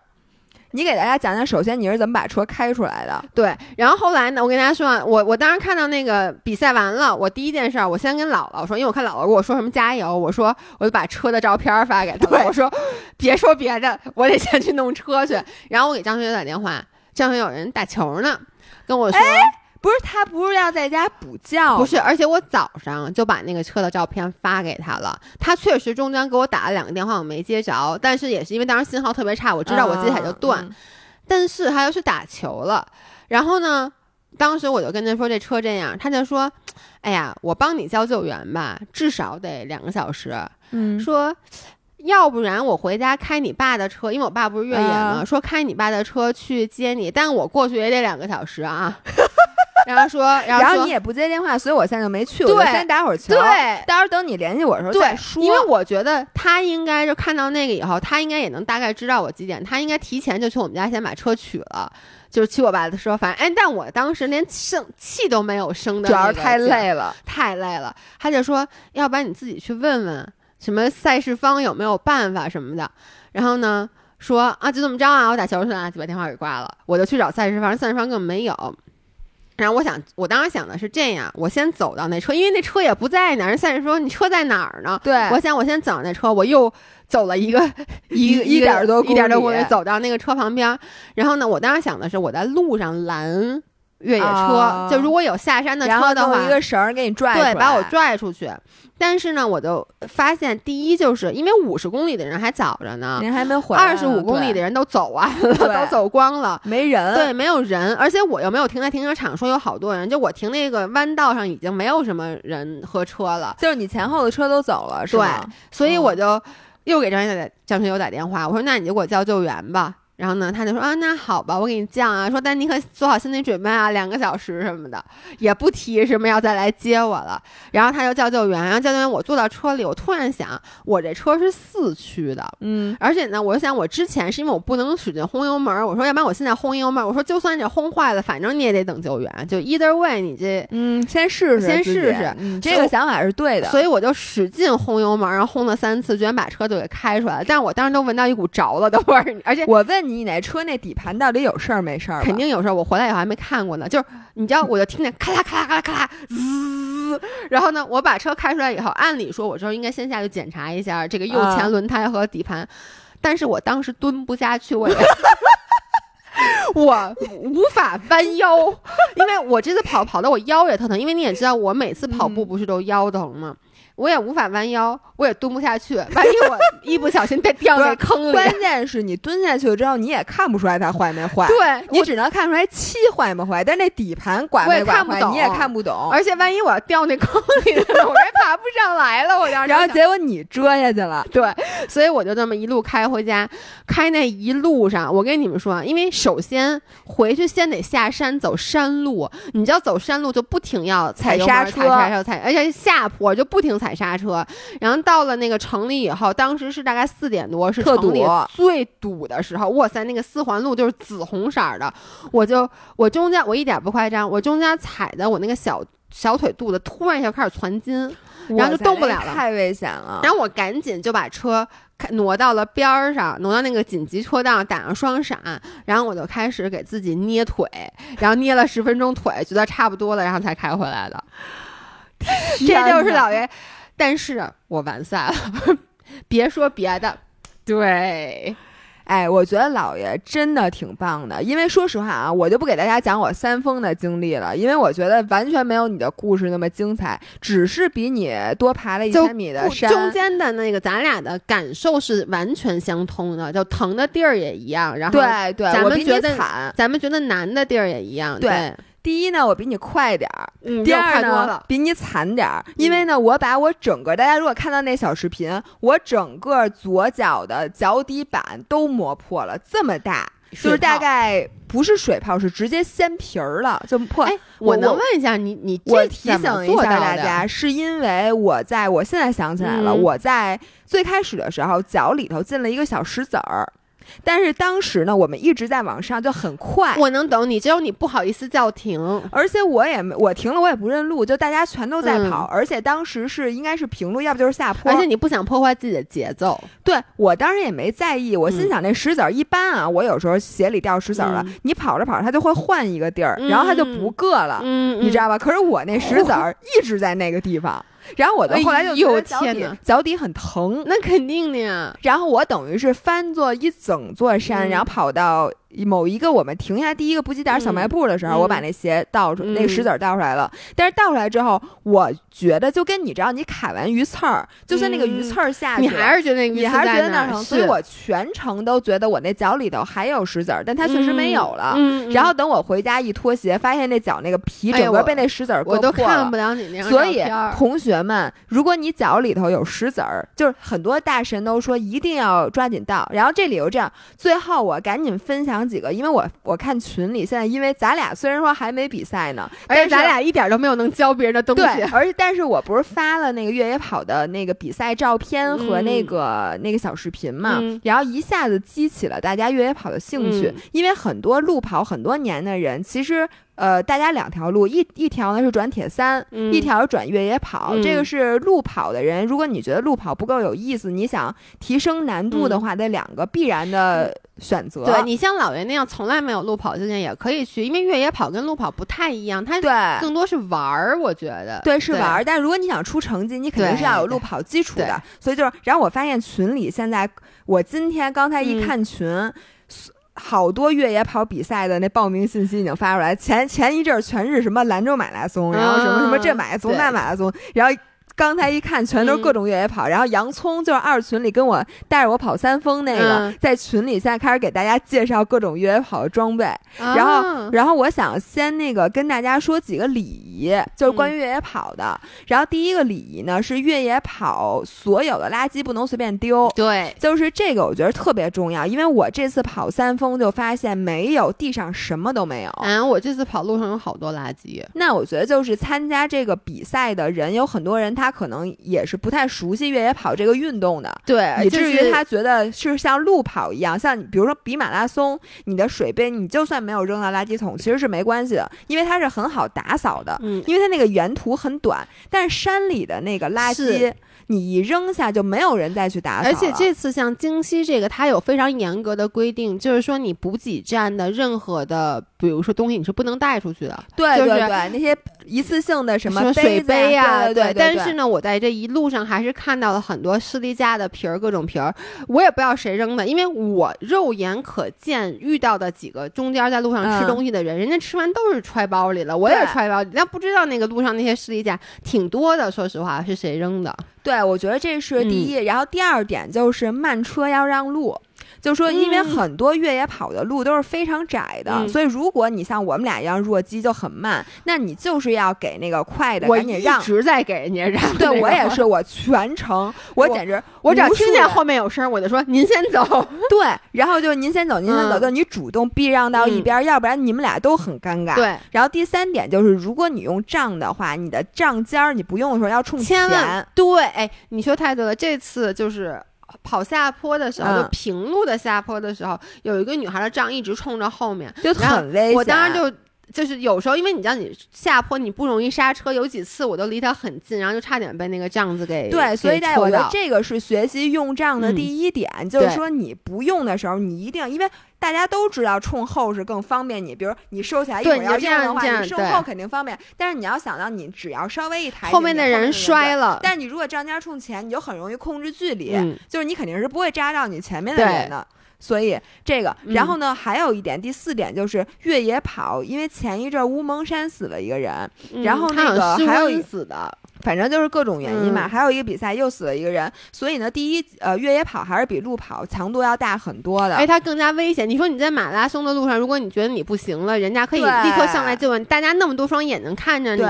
你给大家讲讲，首先你是怎么把车开出来的？对，然后后来呢，我跟大家说啊，我我当时看到那个比赛完了，我第一件事儿，我先跟姥姥说，因为我看姥姥跟我说什么加油，我说我就把车的照片儿发给她了，对我说别说别的，我得先去弄车去。然后我给张学友打电话，张学友人打球呢，跟我说。不是他不是要在家补觉？不是，而且我早上就把那个车的照片发给他了。他确实中间给我打了两个电话，我没接着，但是也是因为当时信号特别差，我知道我接起来就断。嗯但是他又去打球了，然后呢，当时我就跟他说这车这样，他就说，哎呀，我帮你叫救援吧，至少得两个小时。嗯，说。要不然我回家开你爸的车，因为我爸不是越野嘛，啊说开你爸的车去接你，但我过去也得两个小时啊。然后说，然后说然后你也不接电话，所以我现在就没去，我先打会儿球。对，到时候等你联系我的时候再说。因为我觉得他应该就看到那个以后，他应该也能大概知道我几点，他应该提前就去我们家先把车取了，就是去我爸的车。反正哎，但我当时连生气都没有生的，主要是太，累了。太累了。他就说，要不然你自己去问问什么赛事方有没有办法什么的。然后呢，说啊，就这么着啊，我打球去了，就把电话给挂了。我就去找赛事方，赛事方根本没有。然后我想，我当时想的是这样，我先走到那车，因为那车也不在那儿。人赛事说你车在哪儿呢？对，我想我先走到那车，我又走了一个 一个一一点儿多一点儿多公里，走到那个车旁边。然后呢，我当时想的是我在路上拦越野车，啊就如果有下山的车的话，弄一个绳儿给你拽出来，对，把我拽出去。但是呢，我就发现，第一就是因为五十公里的人还早着呢，您还没回来，二十五公里的人都走完了，都走光了。没人，对，没有人，而且我又没有停在停车场，说有好多人，就我停那个弯道上已经没有什么人和车了，就是你前后的车都走了，是吗？所以嗯我就又给张学友打张学友打电话，我说那你就给我叫救援吧。然后呢，他就说啊，那好吧，我给你降啊。说，但你可做好心理准备啊，两个小时什么的，也不提什么要再来接我了。然后他就叫救援，然后叫救援，我坐到车里，我突然想，我这车是四驱的，嗯，而且呢，我就想我之前是因为我不能使劲轰油门，我说要不然我现在轰油门，我说就算这轰坏了，反正你也得等救援，就 either way 你这，嗯，先试试，先试试这个想法是对的。所以我就使劲轰油门，然后轰了三次，居然把车就给开出来了。但是我当时都闻到一股着了的味儿，而且我问你，你那车那底盘到底有事儿没事儿？肯定有事儿。我回来以后还没看过呢，就是你知道，我就听见咔啦咔啦咔啦咔啦滋，然后呢，我把车开出来以后，按理说我就应该先下去检查一下这个右啊前轮胎和底盘，但是我当时蹲不下去，我也。我无法弯腰，因为我这次跑跑的我腰也特疼，因为你也知道我每次跑步嗯不是都腰疼吗？我也无法弯腰，我也蹲不下去，万一我 一不小心被掉那坑里，关键是你蹲下去了之后，你也看不出来它坏没坏，对，我你只能看出来漆坏没坏，但那底盘刮我也没刮坏，看不懂你也看不懂。而且万一我要掉那坑里了，我还爬不上来了。我当时然后结果你折下去了，对，所以我就这么一路开回家。开那一路上，我跟你们说啊，因为首先回去先得下山走山路，你知道走山路就不停要踩刹车踩刹车，踩，而且下坡就不停踩刹车。然后到了那个城里以后，当时是大概四点多，是特城里最堵的时候。哇塞，那个四环路就是紫红色儿的，我就我中间我一点不夸张，我中间踩的我那个小小腿肚子突然一下开始攒筋。然后就动不了了太危险了。然后我赶紧就把车开挪到了边儿上，挪到那个紧急车道，打上双闪，然后我就开始给自己捏腿，然后捏了十分钟腿，觉得差不多了，然后才开回来的。这就是老爷，但是我完赛了，别说别的，对，哎，我觉得姥爷真的挺棒的，因为说实话啊，我就不给大家讲我三丰的经历了，因为我觉得完全没有你的故事那么精彩，只是比你多爬了一千米的山。中间的那个咱俩的感受是完全相通的，就疼的地儿也一样，然后对对，咱们觉得惨。咱们觉得难的地儿也一样，对对，第一呢，我比你快点儿；嗯，第二呢比你惨点儿。因为呢，我把我整个大家如果看到那小视频，我整个左脚的脚底板都磨破了，这么大，就是大概不是水泡，是直接掀皮儿了，就破。哎，我我能问一下你，你我这提醒一下大家，是因为我在我现在想起来了，嗯我在最开始的时候脚里头进了一个小石子儿，但是当时呢，我们一直在往上，就很快。我能懂你，只有你不好意思叫停。而且我也没，我停了，我也不认路，就大家全都在嗯跑，而且当时是应该是平路，要不就是下坡。而且你不想破坏自己的节奏，对我当时也没在意，我心嗯想那石子儿一般啊，我有时候鞋里掉石子儿了，嗯你跑着跑着它就会换一个地儿，嗯然后它就不硌了。嗯，你知道吧？可是我那石子 儿一直在那个地方，然后我的后来就觉哎呦得脚底天哪脚底很疼，那肯定的呀。然后我等于是翻坐一整座山，嗯然后跑到某一个我们停下第一个补给点小卖部的时候，嗯我把那鞋倒出，嗯那个石子儿倒出来了。但是倒出来之后，我觉得就跟你知道，你卡完鱼刺儿，就算那个鱼刺儿下去你，还是觉得那个你还是觉得那儿疼，所以我全程都觉得我那脚里头还有石子儿，但它确实没有了。然后等我回家一脱鞋，发现那脚那个皮整个被那石子儿割我都看不了你那张所以同学们，如果你脚里头有石子儿，就是很多大神都说一定要抓紧倒。然后这里又这样，最后我赶紧分享几个，因为我我看群里现在，因为咱俩虽然说还没比赛呢，而且但是咱俩一点都没有能教别人的东西。对，而且但是我不是发了那个越野跑的那个比赛照片和那嗯个、那个小视频嘛，嗯然后一下子激起了大家越野跑的兴趣，嗯因为很多路跑很多年的人，其实呃，大家两条路，一一条呢是转铁三，嗯一条是转越野跑，嗯这个是路跑的人。如果你觉得路跑不够有意思，你想提升难度的话，得两个必然的选择。嗯对你像老袁那样从来没有路跑经验也可以去，因为越野跑跟路跑不太一样，它对更多是玩儿，我觉得。对，是玩儿。但如果你想出成绩，你肯定是要有路跑基础的。所以就是，然后我发现群里现在，我今天刚才一嗯看群。好多越野跑比赛的那报名信息已经发出来，前前一阵儿全是什么兰州马拉松，然后什么什么这马拉松那马拉松，然后。刚才一看，全都是各种越野跑。然后洋葱就是二群里跟我带着我跑三峰那个，在群里现在开始给大家介绍各种越野跑的装备。然后，然后我想先那个跟大家说几个礼仪，就是关于越野跑的。然后第一个礼仪呢是越野跑所有的垃圾不能随便丢。对，就是这个我觉得特别重要，因为我这次跑三峰就发现没有地上什么都没有。啊，我这次跑路上有好多垃圾。那我觉得就是参加这个比赛的人有很多人他。可能也是不太熟悉越野跑这个运动的，对，以至于他觉得是像路跑一样，像比如说比马拉松，你的水杯你就算没有扔到垃圾桶，其实是没关系的，因为它是很好打扫的，嗯，因为它那个原途很短，但是山里的那个垃圾。你一扔下就没有人再去打扫而且这次像京西这个，它有非常严格的规定，就是说你补给站的任何的，比如说东西你是不能带出去的。对对对，那些一次性的什么水杯呀，对对。但是呢，我在这一路上还是看到了很多士力架的皮儿，各种皮儿，我也不知道谁扔的，因为我肉眼可见遇到的几个中间在路上吃东西的人，人家吃完都是揣包里了，我也揣包里，那不知道那个路上那些士力架挺多的，说实话是谁扔的。对，我觉得这是第一，然后第二点就是慢车要让路。就说，因为很多越野跑的路都是非常窄的，所以如果你像我们俩一样弱鸡就很慢，那你就是要给那个快的赶紧让。一直在给人家让。对我也是，我全程我简直，我只要听见后面有声，我就说您先走。对，然后就您先走，您先走，就你主动避让到一边，要不然你们俩都很尴尬。对。然后第三点就是，如果你用杖的话，你的杖尖儿你不用的时候要冲前。对，哎，你说太对了，这次就是。跑下坡的时候，就平路的下坡的时候，有一个女孩的杖一直冲着后面，就很危险。我当时就就是有时候，因为你知道你下坡你不容易刹车，有几次我都离他很近，然后就差点被那个杖子给对。所以大家我觉得这个是学习用杖的第一点，就是说你不用的时候，你一定因为。大家都知道冲后是更方便你，比如你收起来一会儿要这样的话，你收后肯定方便。但是你要想到，你只要稍微一抬，后面的人摔了。但你如果杖尖冲前，你就很容易控制距离，就是你肯定是不会扎到你前面的人的。所以这个，然后呢，还有一点，第四点就是越野跑，因为前一阵乌蒙山死了一个人，然后那个还有一死的。反正就是各种原因嘛，还有一个比赛又死了一个人，所以呢，第一，呃，越野跑还是比路跑强度要大很多的，哎，它更加危险。你说你在马拉松的路上，如果你觉得你不行了，人家可以立刻上来救你，大家那么多双眼睛看着你，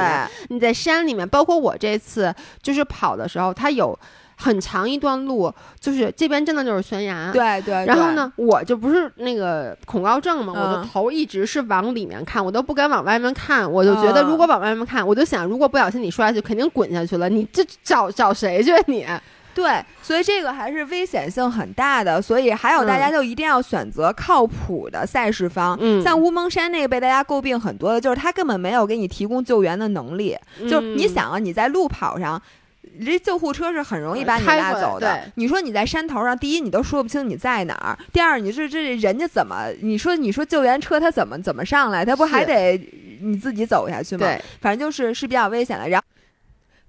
你在山里面，包括我这次就是跑的时候，它有。很长一段路，就是这边真的就是悬崖。对对。然后呢，我就不是那个恐高症嘛，我的头一直是往里面看，我都不敢往外面看。我就觉得，如果往外面看，我就想，如果不小心你摔下去，肯定滚下去了。你这找找谁去你？对，所以这个还是危险性很大的。所以还有大家就一定要选择靠谱的赛事方。嗯。像乌蒙山那个被大家诟病很多的，就是他根本没有给你提供救援的能力。就你想啊，你在路跑上。这救护车是很容易把你拉走的。你说你在山头上，第一你都说不清你在哪儿，第二你这这人家怎么？你说你说救援车他怎么怎么上来？他不还得你自己走下去吗？反正就是是比较危险的。然后，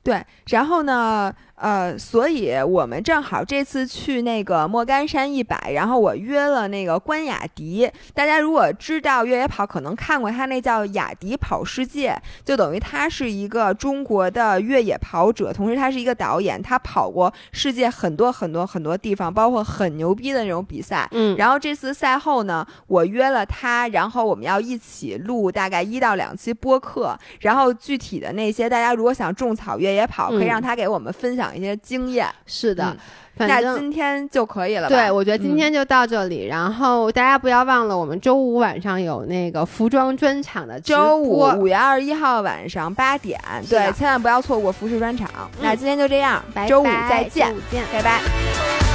对，然后呢？呃，所以我们正好这次去那个莫干山一百，然后我约了那个关雅迪。大家如果知道越野跑，可能看过他那叫雅迪跑世界，就等于他是一个中国的越野跑者，同时他是一个导演，他跑过世界很多很多很多地方，包括很牛逼的那种比赛。嗯，然后这次赛后呢，我约了他，然后我们要一起录大概一到两期播客，然后具体的那些大家如果想种草越野跑，可以让他给我们分享。一些经验是的，那今天就可以了。对，我觉得今天就到这里。然后大家不要忘了，我们周五晚上有那个服装专场的周五五月二十一号晚上八点，对，千万不要错过服饰专场。那今天就这样，周五再见，见，拜拜。